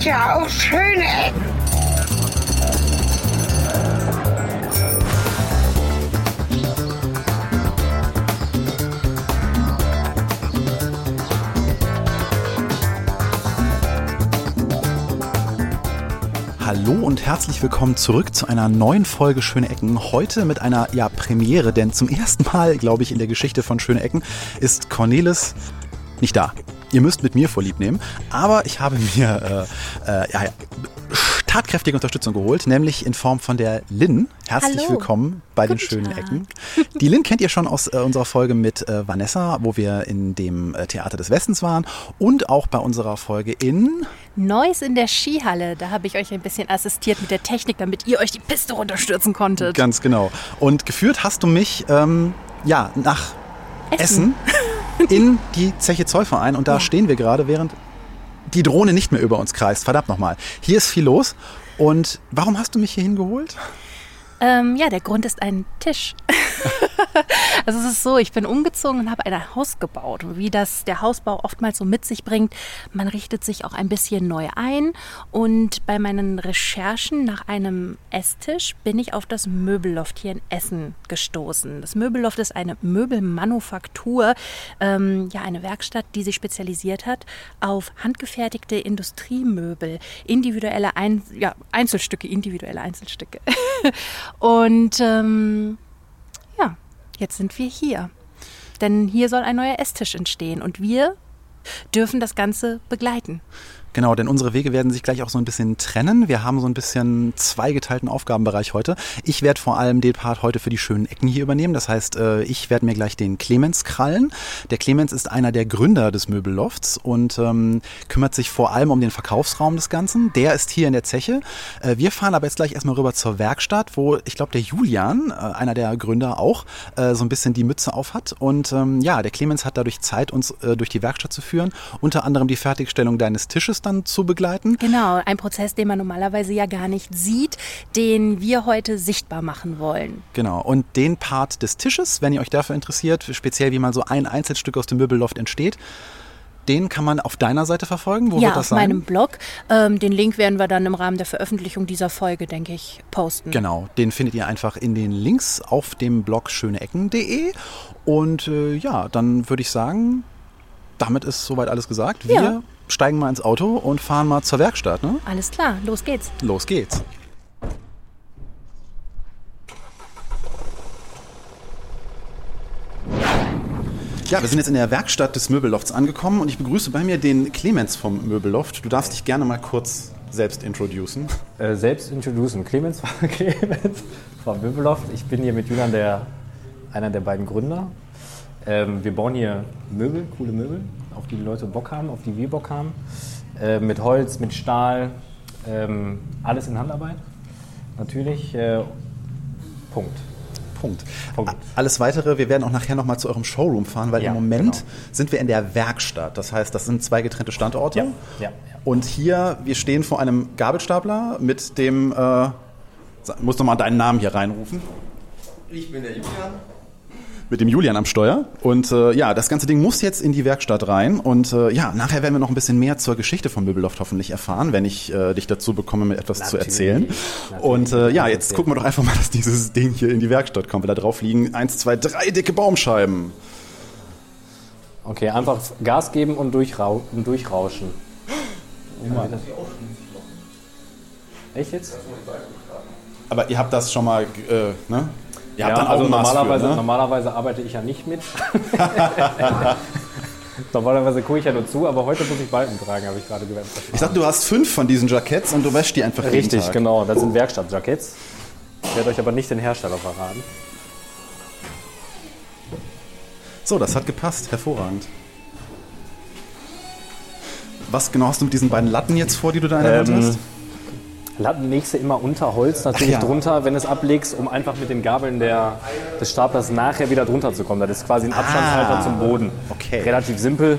gibt ja auch schöne Ecken. Hallo und herzlich willkommen zurück zu einer neuen Folge Schöne Ecken. Heute mit einer ja, Premiere, denn zum ersten Mal, glaube ich, in der Geschichte von Schöne Ecken ist Cornelis nicht da. Ihr müsst mit mir vorlieb nehmen, aber ich habe mir äh, äh, ja, tatkräftige Unterstützung geholt, nämlich in Form von der Lynn. Herzlich Hallo. willkommen bei Guten den schönen Tag. Ecken. Die Lynn kennt ihr schon aus äh, unserer Folge mit äh, Vanessa, wo wir in dem äh, Theater des Westens waren und auch bei unserer Folge in Neues in der Skihalle. Da habe ich euch ein bisschen assistiert mit der Technik, damit ihr euch die Piste runterstürzen konntet. Ganz genau. Und geführt hast du mich ähm, ja nach Essen, in die Zeche Zollverein und da Ja. stehen wir gerade, während die Drohne nicht mehr über uns kreist. Verdammt nochmal. Hier ist viel los. Und warum hast du mich hier hingeholt? Ähm, ja, der Grund ist ein Tisch. also es ist so, ich bin umgezogen und habe ein Haus gebaut. Und Wie das der Hausbau oftmals so mit sich bringt, man richtet sich auch ein bisschen neu ein. Und bei meinen Recherchen nach einem Esstisch bin ich auf das Möbelloft hier in Essen gestoßen. Das Möbelloft ist eine Möbelmanufaktur, ähm, ja eine Werkstatt, die sich spezialisiert hat auf handgefertigte Industriemöbel, individuelle ein ja, Einzelstücke, individuelle Einzelstücke. Und ähm, ja, jetzt sind wir hier. Denn hier soll ein neuer Esstisch entstehen und wir dürfen das Ganze begleiten. Genau, denn unsere Wege werden sich gleich auch so ein bisschen trennen. Wir haben so ein bisschen zweigeteilten Aufgabenbereich heute. Ich werde vor allem den Part heute für die schönen Ecken hier übernehmen. Das heißt, äh, ich werde mir gleich den Clemens krallen. Der Clemens ist einer der Gründer des Möbellofts und ähm, kümmert sich vor allem um den Verkaufsraum des Ganzen. Der ist hier in der Zeche. Äh, wir fahren aber jetzt gleich erstmal rüber zur Werkstatt, wo ich glaube, der Julian, äh, einer der Gründer auch, so ein bisschen die Mütze auf hat. Und ähm, ja, der Clemens hat dadurch Zeit, uns äh, durch die Werkstatt zu führen. Unter anderem die Fertigstellung deines Tisches dann zu begleiten. Genau, ein Prozess, den man normalerweise ja gar nicht sieht, den wir heute sichtbar machen wollen. Genau. Und den Part des Tisches, wenn ihr euch dafür interessiert, speziell wie mal so ein Einzelstück aus dem Möbelloft entsteht, den kann man auf deiner Seite verfolgen. Wo ja, wird das auf sein? meinem Blog. Ähm, den Link werden wir dann im Rahmen der Veröffentlichung dieser Folge, denke ich, posten. Genau, den findet ihr einfach in den Links auf dem Blog schöneecken.de. Und äh, ja, dann würde ich sagen, damit ist soweit alles gesagt. Wir Ja. Steigen mal ins Auto und fahren mal zur Werkstatt. Ne? Alles klar, los geht's. Los geht's. Ja, wir sind jetzt in der Werkstatt des Möbellofts angekommen und ich begrüße bei mir den Clemens vom Möbelloft. Du darfst dich gerne mal kurz selbst introducen. Äh, selbst introducen. Clemens Clemens vom Möbelloft. Ich bin hier mit Julian der, einer der beiden Gründer. Ähm, wir bauen hier Möbel, coole Möbel, auf die die Leute Bock haben, auf die wir Bock haben. Äh, mit Holz, mit Stahl, ähm, alles in Handarbeit. Natürlich. Äh, Punkt. Punkt. Punkt. Alles weitere, wir werden auch nachher nochmal zu eurem Showroom fahren, weil Ja, im Moment genau. sind wir in der Werkstatt. Das heißt, das sind zwei getrennte Standorte. Ja, ja, ja. Und hier, wir stehen vor einem Gabelstapler mit dem, äh, muss noch mal deinen Namen hier reinrufen. Ich bin der Julian. Mit dem Julian am Steuer. Und äh, ja, das ganze Ding muss jetzt in die Werkstatt rein. Und äh, ja, nachher werden wir noch ein bisschen mehr zur Geschichte von Möbelloft hoffentlich erfahren, wenn ich äh, dich dazu bekomme, mir etwas zu Natürlich. erzählen. Natürlich. Und äh, ja, jetzt gucken wir doch einfach mal, dass dieses Ding hier in die Werkstatt kommt. Weil da drauf liegen eins, zwei, drei dicke Baumscheiben. Okay, einfach Gas geben und, durchrau und durchrauschen. Echt jetzt? Aber ihr habt das schon mal, äh, ne? Ihr habt ja, dann also Augenmaß normalerweise, für, ne? normalerweise arbeite ich ja nicht mit. normalerweise gucke ich ja nur zu, aber heute muss ich Balken tragen, habe ich gerade gelernt. Ich dachte, du hast fünf von diesen Jacketts und du wäschst die einfach jeden Richtig, Tag. genau. Das sind Werkstattjackets. Ich werde euch aber nicht den Hersteller verraten. So, das hat gepasst. Hervorragend. Was genau hast du mit diesen beiden Latten jetzt vor, die du da in der Hand Ähm, hast? Latten legst du immer unter Holz natürlich ja. drunter, wenn du es ablegst, um einfach mit den Gabeln der, des Staplers nachher wieder drunter zu kommen. Das ist quasi ein Abstandshalter Ah, zum Boden. okay. Relativ simpel.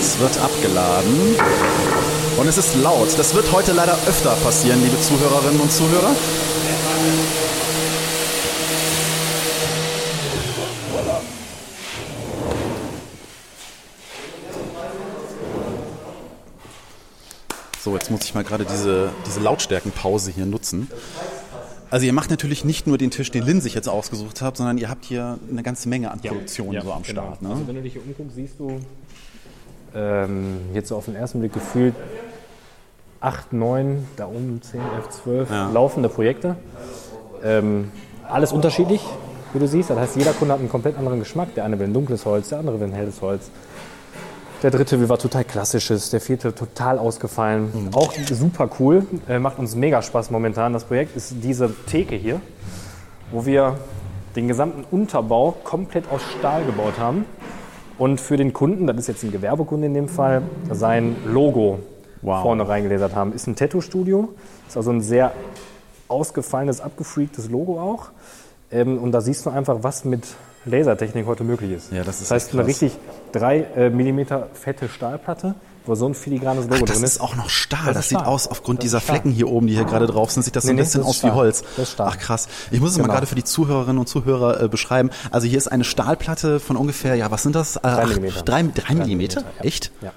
Es wird abgeladen. Und es ist laut. Das wird heute leider öfter passieren, liebe Zuhörerinnen und Zuhörer. Jetzt muss ich mal gerade diese, diese Lautstärkenpause hier nutzen. Also ihr macht natürlich nicht nur den Tisch, den Lynn sich jetzt ausgesucht hat, sondern ihr habt hier eine ganze Menge an Produktion so am genau. Start. Ne? Also wenn du dich hier umguckst, siehst du ähm, jetzt so auf den ersten Blick gefühlt 8, 9, da oben 10, 11, 12 Ja. laufende Projekte. Ähm, alles unterschiedlich, wie du siehst. Das heißt, jeder Kunde hat einen komplett anderen Geschmack. Der eine will ein dunkles Holz, der andere will ein helles Holz. Der dritte was total klassisches, der vierte total ausgefallen. Auch super cool, äh, macht uns mega Spaß momentan. Das Projekt ist diese Theke hier, wo wir den gesamten Unterbau komplett aus Stahl gebaut haben und für den Kunden, das ist jetzt ein Gewerbekunde in dem Fall, sein Logo Wow. vorne reingelasert haben. Ist ein Tattoo-Studio, ist also ein sehr ausgefallenes, abgefreaktes Logo auch. Ähm, und da siehst du einfach, was mit Lasertechnik heute möglich ist. Ja, das ist das heißt, eine richtig 3 äh, mm fette Stahlplatte, wo so ein filigranes Logo Ach, das drin ist auch noch Stahl. Das Das, ist sieht Stahl. aus, aufgrund Das ist dieser. Flecken hier oben, die hier gerade drauf sind, sieht das so Nee, ein nee, bisschen das ist aus wie Stahl. Holz. Das ist Stahl. Ach krass. Ich muss es mal Genau. gerade für die Zuhörerinnen und Zuhörer äh, beschreiben. Also hier ist eine Stahlplatte von ungefähr, ja, was sind das? Äh, acht- Millimeter. Drei, drei Drei Millimeter? Millimeter, ja. Echt? Ja.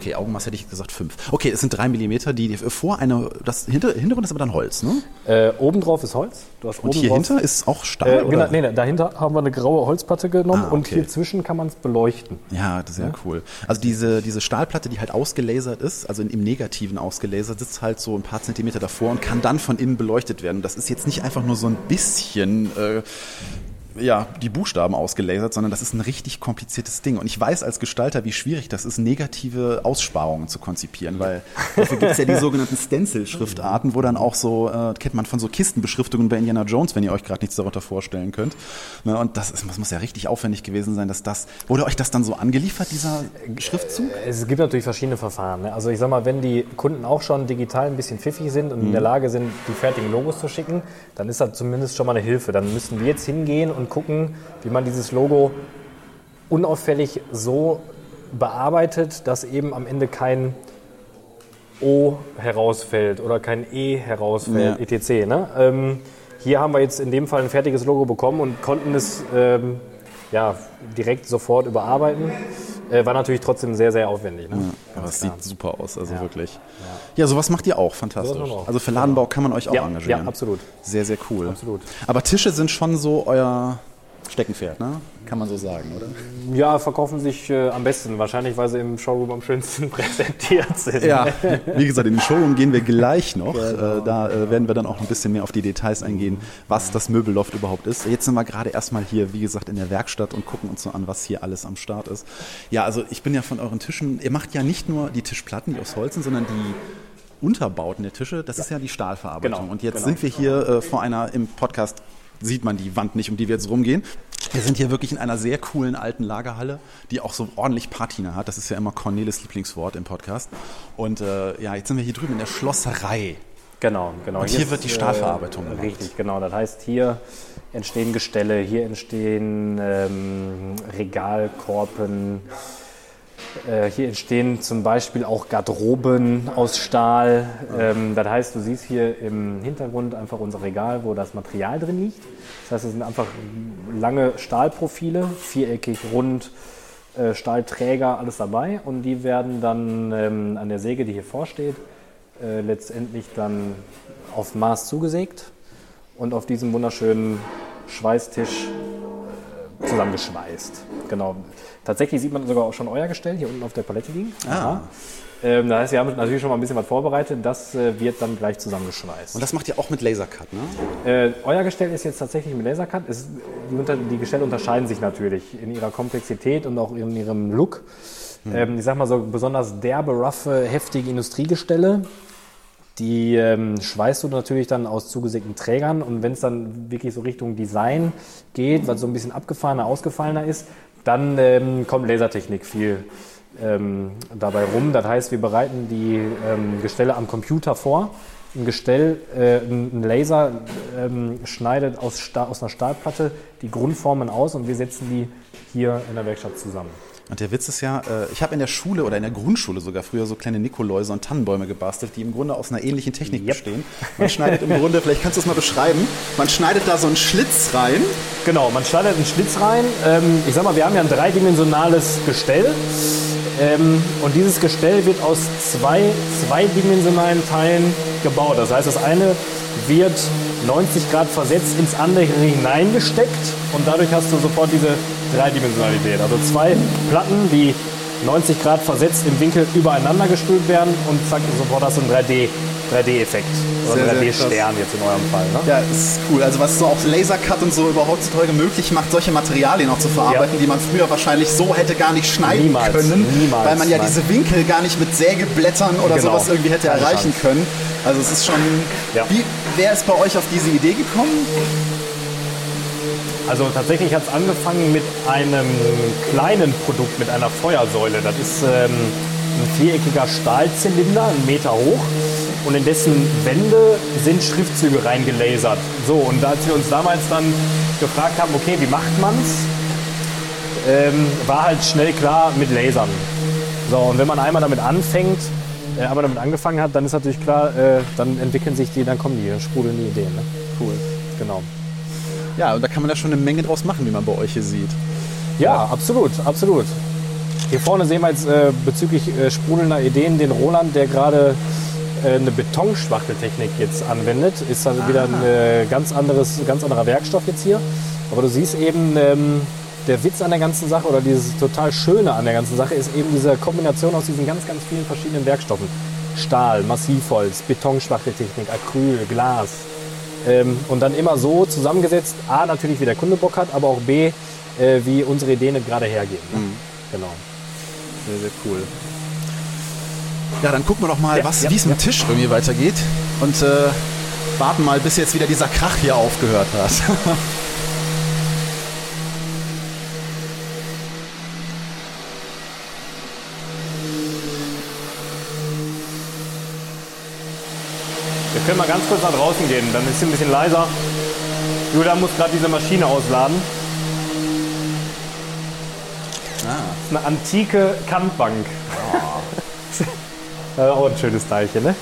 Okay, Augenmaß hätte ich gesagt fünf. Okay, es sind drei Millimeter, die vor eine, das Hinter, Hintergrund ist aber dann Holz, ne? Äh, obendrauf ist Holz. Du hast Und hier hinter ist auch Stahl, Äh, oder? genau, nee, nee, dahinter haben wir eine graue Holzplatte genommen Ah, und okay. hier zwischen kann man es beleuchten. Ja, das ist ja cool. Also diese, diese Stahlplatte, die halt ausgelasert ist, also im Negativen ausgelasert, sitzt halt so ein paar Zentimeter davor und kann dann von innen beleuchtet werden. Das ist jetzt nicht einfach nur so ein bisschen äh, ja, die Buchstaben ausgelasert, sondern das ist ein richtig kompliziertes Ding. Und ich weiß als Gestalter, wie schwierig das ist, negative Aussparungen zu konzipieren, weil dafür gibt es ja die sogenannten Stencil-Schriftarten, wo dann auch so, äh, kennt man von so Kistenbeschriftungen bei Indiana Jones, wenn ihr euch gerade nichts darunter vorstellen könnt. Ne, und das, ist, das muss ja richtig aufwendig gewesen sein, dass das, wurde euch das dann so angeliefert, dieser Schriftzug? Es gibt natürlich verschiedene Verfahren. Ne? Also ich sag mal, wenn die Kunden auch schon digital ein bisschen pfiffig sind und in Mhm. der Lage sind, die fertigen Logos zu schicken, dann ist das zumindest schon mal eine Hilfe. Dann müssten wir jetzt hingehen und gucken, wie man dieses Logo unauffällig so bearbeitet, dass eben am Ende kein O herausfällt oder kein E herausfällt, Ja. etc. Ne? Ähm, hier haben wir jetzt in dem Fall ein fertiges Logo bekommen und konnten es ähm, ja, direkt sofort überarbeiten. Äh, war natürlich trotzdem sehr, sehr aufwendig. Ne? Aber es sieht super aus, also Ja. wirklich. Ja, sowas macht ihr auch, fantastisch. Auch. Also für Ladenbau kann man euch auch Ja, engagieren. ja, absolut. Sehr, sehr cool. Absolut. Aber Tische sind schon so euer Steckenpferd, ne? Kann man so sagen, oder? Ja, verkaufen sich äh, am besten. Wahrscheinlich, weil sie im Showroom am schönsten präsentiert sind. Ja, wie gesagt, in den Showroom gehen wir gleich noch. Äh, da äh, werden wir dann auch ein bisschen mehr auf die Details eingehen, was das Möbelloft überhaupt ist. Jetzt sind wir gerade erstmal hier, wie gesagt, in der Werkstatt und gucken uns so an, was hier alles am Start ist. Ja, also ich bin ja von euren Tischen, ihr macht ja nicht nur die Tischplatten, die aus Holz sind, sondern die Unterbauten der Tische, das ist ja die Stahlverarbeitung. Genau, und jetzt genau. sind wir hier äh, vor einer, im Podcast sieht man die Wand nicht, um die wir jetzt rumgehen. Wir sind hier wirklich in einer sehr coolen alten Lagerhalle, die auch so ordentlich Patina hat. Das ist ja immer Cornelis Lieblingswort im Podcast. Und äh, ja, jetzt sind wir hier drüben in der Schlosserei. Genau, genau. Und hier ist, wird die Stahlverarbeitung gemacht. Richtig, genau. Das heißt, hier entstehen Gestelle, hier entstehen ähm, Regalkorpen, äh, hier entstehen zum Beispiel auch Garderoben aus Stahl. Ähm, das heißt, du siehst hier im Hintergrund einfach unser Regal, wo das Material drin liegt. Das heißt, es sind einfach lange Stahlprofile, viereckig, rund, äh, Stahlträger, alles dabei. Und die werden dann ähm, an der Säge, die hier vorsteht, äh, letztendlich dann auf Maß zugesägt und auf diesem wunderschönen Schweißtisch äh, zusammengeschweißt. Genau. Tatsächlich sieht man sogar auch schon euer Gestell hier unten auf der Palette liegen. Ah. Ähm, das heißt, wir haben natürlich schon mal ein bisschen was vorbereitet. Das äh, wird dann gleich zusammengeschweißt. Und das macht ihr auch mit Lasercut, ne? Äh, euer Gestell ist jetzt tatsächlich mit Lasercut. Es, die, unter, die Gestelle unterscheiden sich natürlich in ihrer Komplexität und auch in ihrem Look. Ähm, ich sag mal so besonders derbe, roughe, heftige Industriegestelle. Die ähm, schweißt du natürlich dann aus zugesägten Trägern und wenn es dann wirklich so Richtung Design geht, was so ein bisschen abgefahrener, ausgefallener ist, dann ähm, kommt Lasertechnik viel ähm, dabei rum. Das heißt, wir bereiten die ähm, Gestelle am Computer vor. Ein Gestell, äh, ein Laser ähm, schneidet aus, aus einer Stahlplatte die Grundformen aus und wir setzen die hier in der Werkstatt zusammen. Und der Witz ist ja, äh, ich habe in der Schule oder in der Grundschule sogar früher so kleine Nikoläuse und Tannenbäume gebastelt, die im Grunde aus einer ähnlichen Technik Yep. bestehen. Man schneidet im Grunde, vielleicht kannst du es mal beschreiben, man schneidet da so einen Schlitz rein. Genau, man schneidet einen Schlitz rein. Ähm, ich sag mal, wir haben ja ein dreidimensionales Gestell. Ähm, und dieses Gestell wird aus zwei zweidimensionalen Teilen gebaut. Das heißt, das eine wird 90 Grad versetzt ins andere hineingesteckt und dadurch hast du sofort diese Dreidimensionalität. Also zwei Platten, die 90 Grad versetzt im Winkel übereinander gestülpt werden und zack, sofort hast du einen 3D 3D-Effekt. Oder Sehr, sehr 3D-Stern jetzt in eurem Fall. Ne? Ja, ist cool. Also was so auch Lasercut und so überhaupt heutzutage möglich macht, solche Materialien auch zu verarbeiten, Ja. die man früher wahrscheinlich so hätte gar nicht schneiden Niemals, können, niemals, weil man ja nein. diese Winkel gar nicht mit Sägeblättern oder Genau. sowas irgendwie hätte Keine erreichen Chance. können. Also es ist schon. Ja. Wie, wer ist bei euch auf diese Idee gekommen? Also tatsächlich hat es angefangen mit einem kleinen Produkt, mit einer Feuersäule. Das ist ähm, ein viereckiger Stahlzylinder, einen Meter hoch. Und in dessen Wände sind Schriftzüge reingelasert. So, und als wir uns damals dann gefragt haben, okay, wie macht man's, ähm, war halt schnell klar mit Lasern. So, und wenn man einmal damit anfängt, äh, einmal damit angefangen hat, dann ist natürlich klar, äh, dann entwickeln sich die, dann kommen die, sprudeln die Ideen. Ne? Cool. Genau. Ja, und da kann man ja schon eine Menge draus machen, wie man bei euch hier sieht. Ja, absolut, absolut. Hier vorne sehen wir jetzt äh, bezüglich äh, sprudelnder Ideen den Roland, der gerade eine Betonschwachteltechnik jetzt anwendet. Ist also wieder ein äh, ganz, anderes, ganz anderer Werkstoff jetzt hier. Aber du siehst eben, ähm, der Witz an der ganzen Sache oder dieses total Schöne an der ganzen Sache ist eben diese Kombination aus diesen ganz, ganz vielen verschiedenen Werkstoffen. Stahl, Massivholz, Betonschwachteltechnik, Acryl, Glas. Ähm, und dann immer so zusammengesetzt, A, natürlich wie der Kunde Bock hat, aber auch B, äh, wie unsere Ideen gerade hergeben. Ne? Genau. Sehr, sehr cool. Ja, dann gucken wir doch mal, Ja, was, ja, wie es mit ja. dem Tisch irgendwie weitergeht. Und äh, warten mal, bis jetzt wieder dieser Krach hier aufgehört hat. Wir können mal ganz kurz nach draußen gehen, dann ist es ein bisschen leiser. Julian muss gerade diese Maschine ausladen. Ah. Das ist eine antike Kantbank. Äh, auch ein schönes Teilchen, ne?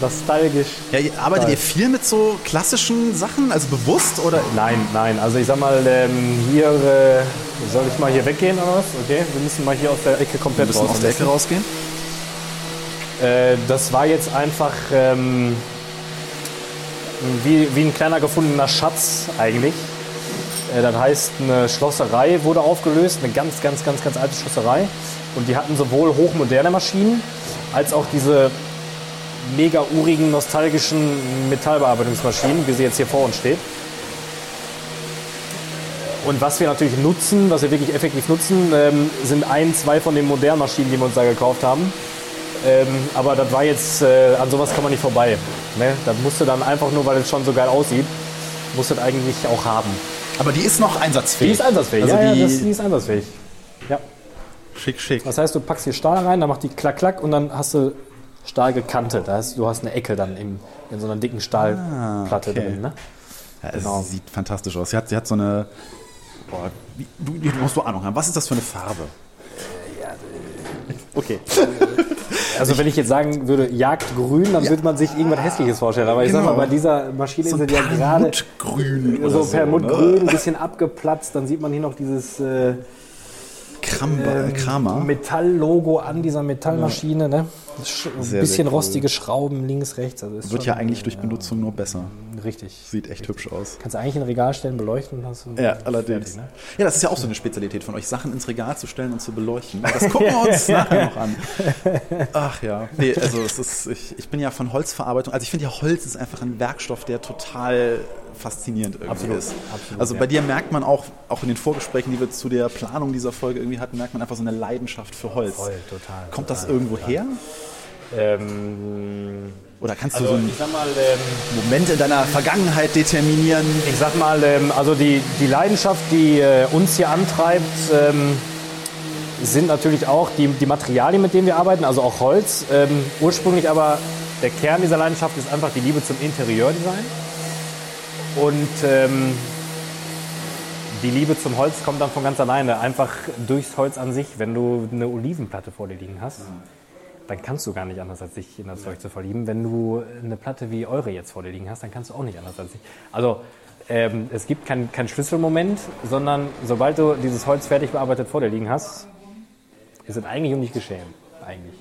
Nostalgisch. Ja, ihr- arbeitet Geil. ihr viel mit so klassischen Sachen, also bewusst oder? Nein, nein. Also ich sag mal, ähm, hier äh, soll ich mal hier weggehen oder was? Okay, wir müssen mal hier aus der Ecke Wir komplett müssen aus der Ecke rausgehen. Äh, das war jetzt einfach ähm, wie, wie ein kleiner gefundener Schatz eigentlich. Äh, das heißt, eine Schlosserei wurde aufgelöst, eine ganz, ganz, ganz, ganz alte Schlosserei. Und die hatten sowohl hochmoderne Maschinen als auch diese mega urigen, nostalgischen Metallbearbeitungsmaschinen, wie sie jetzt hier vor uns steht. Und was wir natürlich nutzen, was wir wirklich effektiv nutzen, ähm, sind ein, zwei von den modernen Maschinen, die wir uns da gekauft haben. Ähm, aber das war jetzt, äh, an sowas kann man nicht vorbei. Ne? Das musste dann einfach nur, weil es schon so geil aussieht, muss das eigentlich auch haben. Aber die ist noch einsatzfähig. Die ist einsatzfähig, Also ja, die, ja, das, die ist einsatzfähg. Ja. schick, schick. Das heißt, du packst hier Stahl rein, dann macht die klack, klack und dann hast du Stahl gekantet. Das heißt, du hast eine Ecke dann im, in so einer dicken Stahlplatte okay. drin. Ne? Ja, es Genau. sieht fantastisch aus. Sie hat, sie hat so eine. Boah, wie, du, du musst du Ahnung haben. Was ist das für eine Farbe? Okay. Also wenn ich jetzt sagen würde Jagdgrün, dann würde man sich irgendwas Hässliches vorstellen. Aber ich sag Genau. mal, bei dieser Maschine So ist es ja gerade so so, perlmuttgrün, ne? ein bisschen abgeplatzt. Dann sieht man hier noch dieses äh, Kramba, ähm, Kramer. Metalllogo an dieser Metallmaschine. Ne? Ein Sehr, bisschen sehr cool. rostige Schrauben links, rechts. Also Wird ja eigentlich durch Benutzung nur besser. Richtig. Sieht echt hübsch aus. Kannst du eigentlich in ein Regal stellen, beleuchten und hast du Ja, allerdings. fertig, ne? Ja, das ist ja auch so eine Spezialität von euch, Sachen ins Regal zu stellen und zu beleuchten. Das gucken wir uns nachher noch an. Ach ja. Nee, also es ist, ich, ich bin ja von Holzverarbeitung, also ich finde ja Holz ist einfach ein Werkstoff, der total faszinierend irgendwie Absolut, ist. absolut, also ja. bei dir merkt man auch, auch in den Vorgesprächen, die wir zu der Planung dieser Folge irgendwie hatten, merkt man einfach so eine Leidenschaft für Holz. Voll, total. Kommt das total, irgendwo total. her? Ähm, Oder kannst also du so einen ich sag mal, ähm, Moment in deiner Vergangenheit determinieren? Ich sag mal, ähm, also die, die Leidenschaft, die äh, uns hier antreibt, ähm, sind natürlich auch die, die Materialien, mit denen wir arbeiten, also auch Holz. Ähm, ursprünglich aber der Kern dieser Leidenschaft ist einfach die Liebe zum Interieurdesign. Und ähm, die Liebe zum Holz kommt dann von ganz alleine, einfach durchs Holz an sich. Wenn du eine Olivenplatte vor dir liegen hast, dann kannst du gar nicht anders, als dich in das Zeug zu verlieben. Wenn du eine Platte wie eure jetzt vor dir liegen hast, dann kannst du auch nicht anders als dich. Also ähm, es gibt keinen kein Schlüsselmoment, sondern sobald du dieses Holz fertig bearbeitet vor dir liegen hast, ist es eigentlich um dich geschehen. Eigentlich.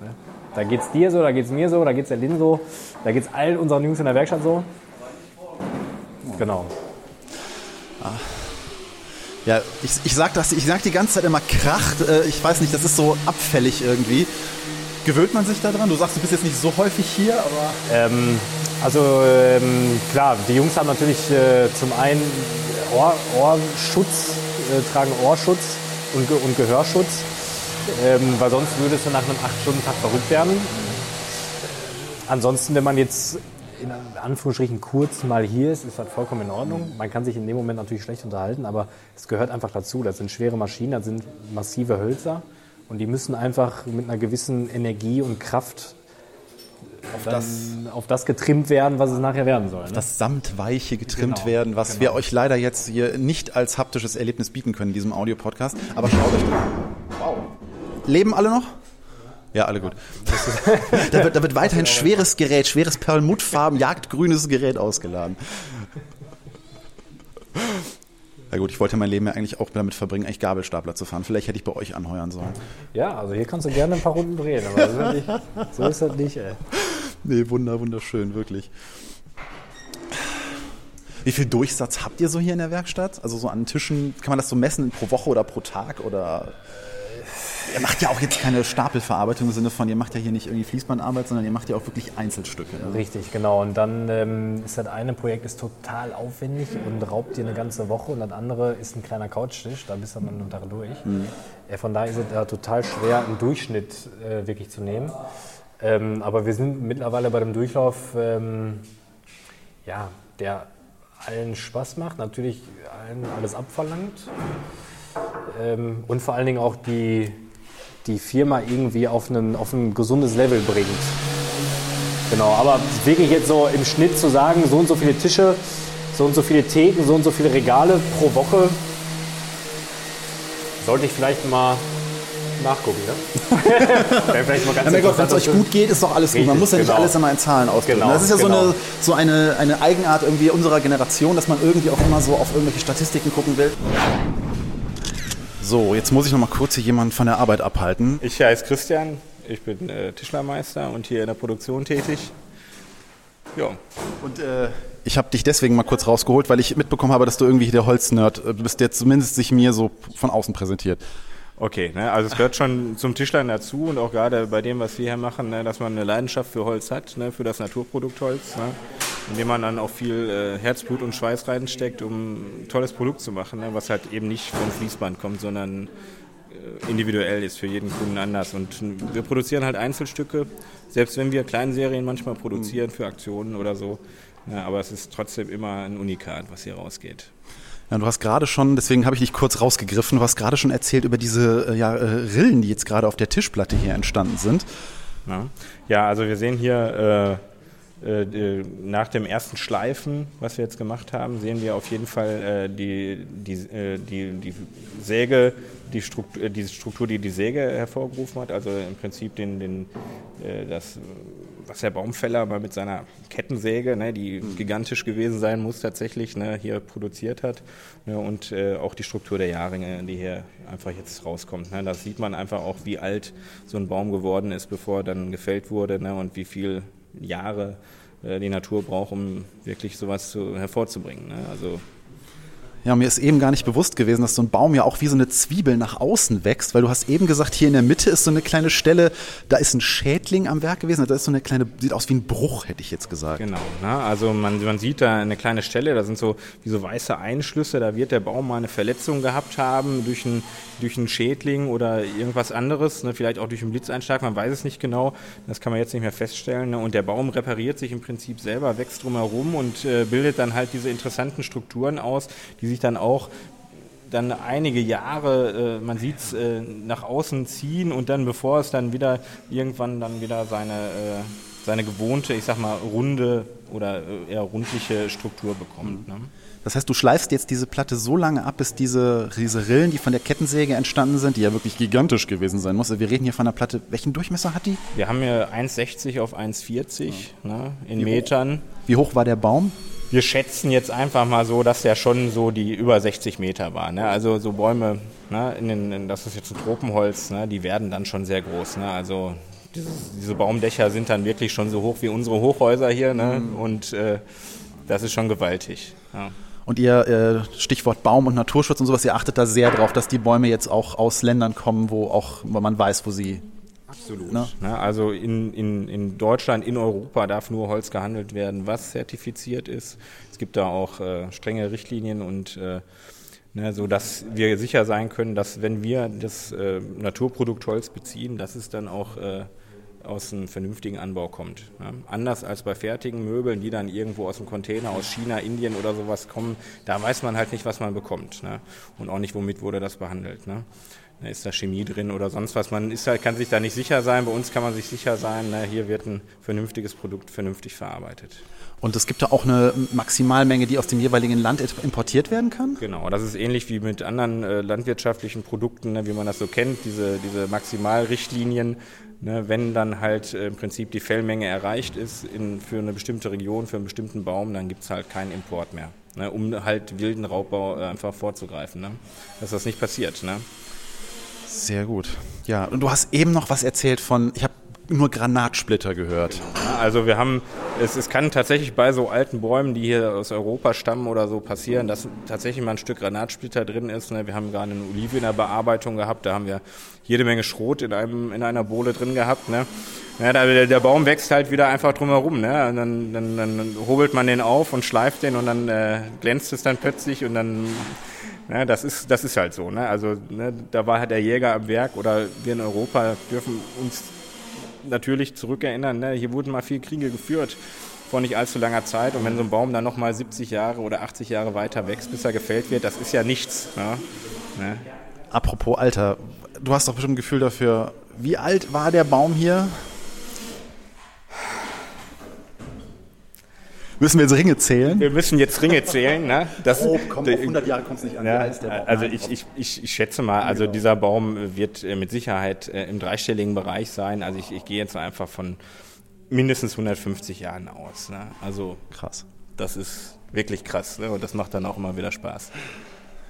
Ne? Da es dir so, da geht es mir so, da geht es der Lin so, da geht es allen unseren Jungs in der Werkstatt so. Genau. Ja, ich, ich sag das, ich sag die ganze Zeit immer kracht. Äh, ich weiß nicht, das ist so abfällig irgendwie. Gewöhnt man sich daran? Du sagst, du bist jetzt nicht so häufig hier, aber. Ähm, also ähm, klar, die Jungs haben natürlich äh, zum einen Ohr, Ohrschutz, äh, tragen Ohrschutz und, und Gehörschutz, ähm, weil sonst würde es nach einem 8-Stunden-Tag verrückt werden. Ansonsten, wenn man jetzt in Anführungsstrichen kurz mal hier ist, ist das vollkommen in Ordnung. Man kann sich in dem Moment natürlich schlecht unterhalten, aber es gehört einfach dazu. Das sind schwere Maschinen, das sind massive Hölzer und die müssen einfach mit einer gewissen Energie und Kraft auf das, auf das getrimmt werden, was es nachher werden soll. Ne? Das Samtweiche getrimmt Genau, werden, was genau. wir euch leider jetzt hier nicht als haptisches Erlebnis bieten können in diesem Audio-Podcast. Aber schaut euch das. Wow. Leben alle noch? Ja, alle gut. da, wird, da wird weiterhin schweres Gerät, schweres Perlmuttfarben, jagdgrünes Gerät ausgeladen. Ja gut, ich wollte mein Leben ja eigentlich auch damit verbringen, eigentlich Gabelstapler zu fahren. Vielleicht hätte ich bei euch anheuern sollen. Ja, also hier kannst du gerne ein paar Runden drehen, aber so ist das nicht, so ist das nicht ey. Nee, wunder, wunderschön, wirklich. Wie viel Durchsatz habt ihr so hier in der Werkstatt? Also so an Tischen, kann man das so messen pro Woche oder pro Tag oder? Ihr macht ja auch jetzt keine Stapelverarbeitung im Sinne von, ihr macht ja hier nicht irgendwie Fließbandarbeit, sondern ihr macht ja auch wirklich Einzelstücke. Ne? Richtig, genau. Und dann ähm, ist das eine Projekt ist total aufwendig und raubt dir eine ganze Woche und das andere ist ein kleiner Couchtisch, da bist du dann Tag durch. Äh, von daher ist es da total schwer, einen Durchschnitt äh, wirklich zu nehmen. Ähm, aber wir sind mittlerweile bei dem Durchlauf, ähm, ja, der allen Spaß macht, natürlich allen alles abverlangt ähm, und vor allen Dingen auch die, die Firma irgendwie auf, einen, auf ein gesundes Level bringt. Genau, aber wirklich jetzt so im Schnitt zu sagen, so und so viele Tische, so und so viele Theken, so und so viele Regale pro Woche, sollte ich vielleicht mal nachgucken, ne? Wäre vielleicht mal ganz Ja, Gott, wenn es euch gut geht, ist doch alles gut. Man muss ja nicht genau. alles immer in Zahlen ausdrücken. Genau, das ist ja so, genau. eine, so eine, eine Eigenart irgendwie unserer Generation, dass man irgendwie auch immer so auf irgendwelche Statistiken gucken will. So, jetzt muss ich noch mal kurz hier jemanden von der Arbeit abhalten. Ich heiße Christian, ich bin äh, Tischlermeister und hier in der Produktion tätig. Ja, Und äh, ich habe dich deswegen mal kurz rausgeholt, weil ich mitbekommen habe, dass du irgendwie der Holznerd äh, bist, der zumindest sich mir so von außen präsentiert. Okay. Ne? Also es gehört schon zum Tischlern dazu und auch gerade bei dem, was wir hier machen, ne, dass man eine Leidenschaft für Holz hat, ne, für das Naturprodukt Holz. Ne? Indem man dann auch viel äh, Herzblut und Schweiß reinsteckt, um ein tolles Produkt zu machen, ne? was halt eben nicht vom Fließband kommt, sondern äh, individuell ist für jeden Kunden anders. Und wir produzieren halt Einzelstücke, selbst wenn wir Kleinserien manchmal produzieren für Aktionen oder so. Ja, aber es ist trotzdem immer ein Unikat, was hier rausgeht. Ja, du hast gerade schon, deswegen habe ich dich kurz rausgegriffen, du hast gerade schon erzählt über diese äh, ja, äh, Rillen, die jetzt gerade auf der Tischplatte hier entstanden sind. Ja, ja also wir sehen hier äh, äh, nach dem ersten Schleifen, was wir jetzt gemacht haben, sehen wir auf jeden Fall äh, die, die, äh, die, die Säge, die Struktur, diese Struktur, die die Säge hervorgerufen hat, also im Prinzip den, den, das, was der Baumfäller mal mit seiner Kettensäge, ne, die gigantisch gewesen sein muss tatsächlich, ne, hier produziert hat ne, und äh, auch die Struktur der Jahrringe, die hier einfach jetzt rauskommt. Ne. Da sieht man einfach auch, wie alt so ein Baum geworden ist, bevor er dann gefällt wurde ne, und wie viel Jahre äh, die Natur braucht, um wirklich sowas zu, hervorzubringen. Ne? Also Ja, mir ist eben gar nicht bewusst gewesen, dass so ein Baum ja auch wie so eine Zwiebel nach außen wächst, weil du hast eben gesagt, hier in der Mitte ist so eine kleine Stelle, da ist ein Schädling am Werk gewesen, da ist so eine kleine, sieht aus wie ein Bruch, hätte ich jetzt gesagt. Genau, ne? also man, man sieht da eine kleine Stelle, da sind so wie so weiße Einschlüsse, da wird der Baum mal eine Verletzung gehabt haben durch einen, durch einen Schädling oder irgendwas anderes, ne? vielleicht auch durch einen Blitzeinschlag, man weiß es nicht genau, das kann man jetzt nicht mehr feststellen. Ne? Und der Baum repariert sich im Prinzip selber, wächst drumherum und äh, bildet dann halt diese interessanten Strukturen aus, die sich dann auch dann einige Jahre, äh, man sieht es äh, nach außen ziehen und dann bevor es dann wieder irgendwann dann wieder seine, äh, seine gewohnte, ich sag mal, runde oder eher rundliche Struktur bekommt. Ne? Das heißt, du schleifst jetzt diese Platte so lange ab, bis diese, diese Rillen, die von der Kettensäge entstanden sind, die ja wirklich gigantisch gewesen sein muss. Wir reden hier von einer Platte, welchen Durchmesser hat die? Wir haben hier 1,60 auf 1,40 ne, in Wie hoch? Metern. Wie hoch war der Baum? Wir schätzen jetzt einfach mal so, dass der schon so die über 60 Meter war. Ne? Also so Bäume, ne, in den, in, das ist jetzt ein Tropenholz, ne, die werden dann schon sehr groß. Ne? Also dieses, diese Baumdächer sind dann wirklich schon so hoch wie unsere Hochhäuser hier. Ne? Mhm. Und äh, das ist schon gewaltig. Ja. Und ihr äh, Stichwort Baum und Naturschutz und sowas, ihr achtet da sehr drauf, dass die Bäume jetzt auch aus Ländern kommen, wo auch wo man weiß, wo sie Absolut. Ne? Ne? Also in, in, in Deutschland, in Europa darf nur Holz gehandelt werden, was zertifiziert ist. Es gibt da auch äh, strenge Richtlinien und äh, ne, so dass wir sicher sein können, dass wenn wir das äh, Naturprodukt Holz beziehen, dass es dann auch äh, aus einem vernünftigen Anbau kommt. Ja. Anders als bei fertigen Möbeln, die dann irgendwo aus dem Container aus China, Indien oder sowas kommen, da weiß man halt nicht, was man bekommt. Ne? Und auch nicht, womit wurde das behandelt. Ne? Ist da Chemie drin oder sonst was? Man ist halt, kann sich da nicht sicher sein. Bei uns kann man sich sicher sein, ne? hier wird ein vernünftiges Produkt vernünftig verarbeitet. Und es gibt da auch eine Maximalmenge, die aus dem jeweiligen Land importiert werden kann? Genau, das ist ähnlich wie mit anderen äh, landwirtschaftlichen Produkten, ne, wie man das so kennt, diese, diese Maximalrichtlinien. Ne, wenn dann halt äh, im Prinzip die Fellmenge erreicht ist in, für eine bestimmte Region, für einen bestimmten Baum, dann gibt es halt keinen Import mehr, ne, um halt wilden Raubbau äh, einfach vorzugreifen. Ne, dass das nicht passiert. Sehr gut. Ja, und du hast eben noch was erzählt von, ich habe nur Granatsplitter gehört. Also wir haben, es, es kann tatsächlich bei so alten Bäumen, die hier aus Europa stammen oder so passieren, dass tatsächlich mal ein Stück Granatsplitter drin ist. Ne? Wir haben gerade eine Olive in der Bearbeitung gehabt, da haben wir jede Menge Schrot in, einem, in einer Bohle drin gehabt. Ne? Ja, der, der Baum wächst halt wieder einfach drumherum. Ne? Und dann, dann, dann hobelt man den auf und schleift den und dann äh, glänzt es dann plötzlich und dann Ne, das, ist, das ist halt so. Ne? Also ne, da war halt der Jäger am Werk oder wir in Europa dürfen uns natürlich zurückerinnern, ne, hier wurden mal viele Kriege geführt vor nicht allzu langer Zeit. Und wenn so ein Baum dann nochmal 70 Jahre oder 80 Jahre weiter wächst, bis er gefällt wird, das ist ja nichts. Ne? Ne? Apropos Alter, du hast doch bestimmt ein Gefühl dafür, wie alt war der Baum hier? Müssen wir jetzt Ringe zählen? Wir müssen jetzt Ringe zählen. Ne? Das, oh, komm, auf 100 Jahre kommt es nicht an. Ja, also ich, ich, ich, ich, schätze mal, also dieser Baum wird äh, mit Sicherheit äh, im dreistelligen Bereich sein. Also ich, ich gehe jetzt einfach von mindestens 150 Jahren aus. Ne? Also krass. Das ist wirklich krass ne? und das macht dann auch immer wieder Spaß.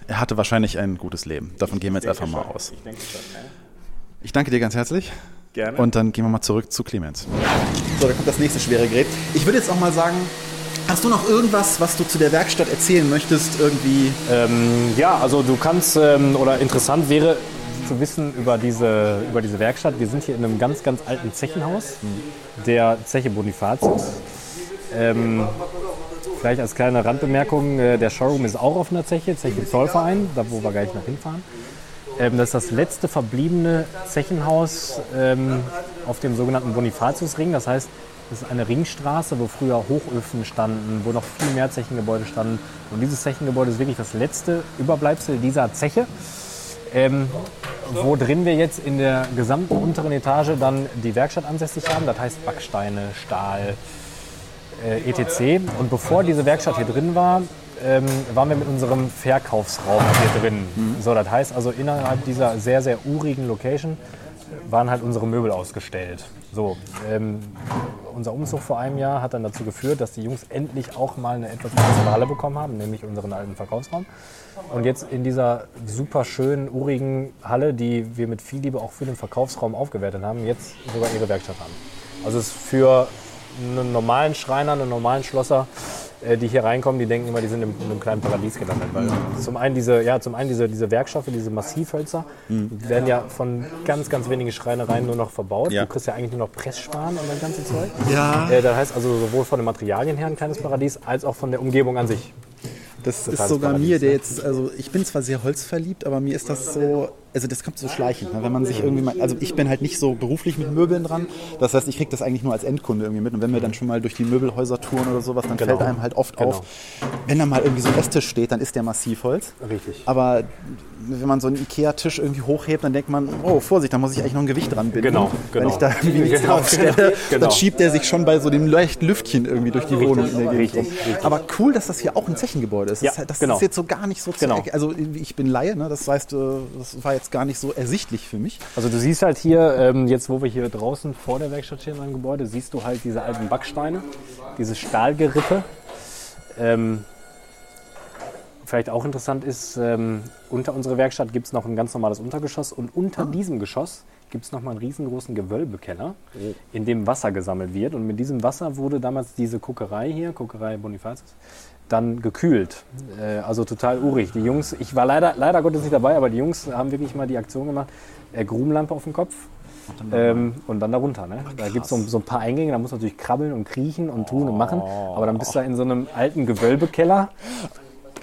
Er hatte wahrscheinlich ein gutes Leben. Davon gehen wir jetzt einfach mal aus. Ich denke, schon, ne? ich danke dir ganz herzlich. Gerne. Und dann gehen wir mal zurück zu Clemens. So, da kommt das nächste schwere Gerät. Ich würde jetzt auch mal sagen, Hast du noch irgendwas, was du zu der Werkstatt erzählen möchtest, irgendwie? Ähm, ja, also du kannst, ähm, oder interessant wäre zu wissen über diese, über diese Werkstatt. Wir sind hier in einem ganz, ganz alten Zechenhaus, der Zeche Bonifatius. Ähm, vielleicht als kleine Randbemerkung, äh, der Showroom ist auch auf einer Zeche, Zeche Zollverein, da wo wir gleich noch hinfahren. Ähm, das ist das letzte verbliebene Zechenhaus ähm, auf dem sogenannten Bonifatiusring. Das heißt, das ist eine Ringstraße, wo früher Hochöfen standen, wo noch viel mehr Zechengebäude standen. Und dieses Zechengebäude ist wirklich das letzte Überbleibsel dieser Zeche. Ähm, wo drin wir jetzt in der gesamten unteren Etage dann die Werkstatt ansässig haben. Das heißt Backsteine, Stahl, äh, etc. Und bevor diese Werkstatt hier drin war, ähm, waren wir mit unserem Verkaufsraum hier drin. Mhm. So, das heißt also innerhalb dieser sehr, sehr urigen Location waren halt unsere Möbel ausgestellt. So, ähm, unser Umzug vor einem Jahr hat dann dazu geführt, dass die Jungs endlich auch mal eine etwas größere Halle bekommen haben, nämlich unseren alten Verkaufsraum. Und jetzt in dieser super schönen, urigen Halle, die wir mit viel Liebe auch für den Verkaufsraum aufgewertet haben, jetzt sogar ihre Werkstatt haben. Also es ist für einen normalen Schreiner, einen normalen Schlosser die hier reinkommen, die denken immer, die sind in, einem kleinen Paradies gelandet. Weil zum einen diese, ja, zum einen diese, diese Werkstoffe, diese Massivhölzer, mhm. die werden ja von ganz, ganz wenigen Schreinereien nur noch verbaut. Ja. Du kriegst ja eigentlich nur noch Pressspan und das ganze Zeug. Ja. Äh, das heißt also sowohl von den Materialien her ein kleines Paradies, als auch von der Umgebung an sich. Das, das ist sogar Paradies, mir, der jetzt, also ich bin zwar sehr holzverliebt, aber mir ist das so, also das kommt so schleichend, ne? wenn man sich irgendwie mal, also ich bin halt nicht so beruflich mit Möbeln dran, das heißt, ich kriege das eigentlich nur als Endkunde irgendwie mit und wenn wir dann schon mal durch die Möbelhäuser touren oder sowas, dann genau. fällt einem halt oft genau. auf, wenn da mal irgendwie so ein Esstisch steht, dann ist der Massivholz. Richtig. Aber wenn man so einen Ikea-Tisch irgendwie hochhebt, dann denkt man, oh Vorsicht, da muss ich eigentlich noch ein Gewicht dran binden. Genau, genau. Wenn ich da irgendwie nichts genau, draufstelle, genau. dann schiebt der sich schon bei so dem leichten Lüftchen irgendwie durch die Wohnung in der Gegend rum. Aber cool, dass das hier auch ein Zechengebäude ist. Das, ja, das genau. ist jetzt so gar nicht so genau. Also ich bin Laie, ne? das heißt, das war jetzt gar nicht so ersichtlich für mich. Also du siehst halt hier, ähm, jetzt wo wir hier draußen vor der Werkstatt stehen im Gebäude, siehst du halt diese alten Backsteine, dieses Stahlgerippe. Ähm, vielleicht auch interessant ist, ähm, unter unserer Werkstatt gibt es noch ein ganz normales Untergeschoss und unter diesem Geschoss gibt es nochmal einen riesengroßen Gewölbekeller, in dem Wasser gesammelt wird. Und mit diesem Wasser wurde damals diese Kokerei hier, Kokerei Bonifatius, dann gekühlt. Äh, also total urig. Die Jungs, ich war leider, leider Gottes nicht dabei, aber die Jungs haben wirklich mal die Aktion gemacht, äh, Grubenlampe auf den Kopf. Ähm, und dann darunter. Ne? Da gibt es so, so ein paar Eingänge, da muss man natürlich krabbeln und kriechen und tun und machen. Aber dann bist du da in so einem alten Gewölbekeller,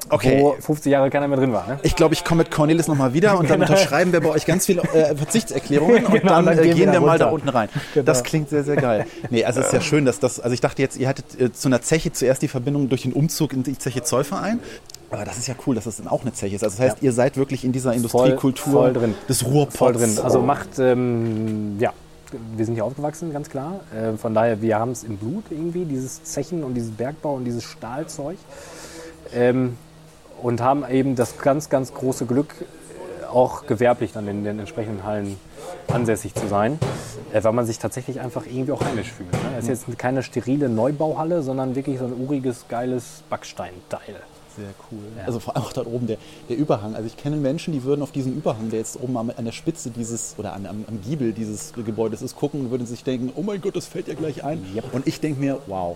Okay. wo 50 Jahre keiner mehr drin war. Ne? Ich glaube, ich komme mit Cornelis nochmal wieder und dann unterschreiben wir bei euch ganz viele äh, Verzichtserklärungen und Genau, dann, dann äh, gehen wir da mal da unten rein. Genau. Das klingt sehr, sehr geil. Nee, also es ist ja schön, dass das, also ich dachte jetzt, ihr hattet äh, zu einer Zeche zuerst die Verbindung durch den Umzug in die Zeche Zollverein. Aber das ist ja cool, dass das dann auch eine Zeche ist. Also das heißt, ihr seid wirklich in dieser Industriekultur voll drin. des Ruhrpots. Voll drin. Also macht, ähm, ja, wir sind hier aufgewachsen, ganz klar. Äh, von daher, wir haben es im Blut irgendwie, dieses Zechen und dieses Bergbau und dieses Stahlzeug. Ähm, und haben eben das ganz, ganz große Glück, äh, auch gewerblich dann in den entsprechenden Hallen ansässig zu sein, äh, weil man sich tatsächlich einfach irgendwie auch heimisch fühlt. Ne? Es ist jetzt keine sterile Neubauhalle, sondern wirklich so ein uriges, geiles Backsteinteil. Sehr cool. Also vor allem auch dort oben der, der Überhang. Also ich kenne Menschen, die würden auf diesen Überhang, der jetzt oben am, an der Spitze dieses oder an, am, am Giebel dieses Gebäudes ist, gucken und würden sich denken, oh mein Gott, das fällt ja gleich ein. Yep. Und ich denke mir, wow,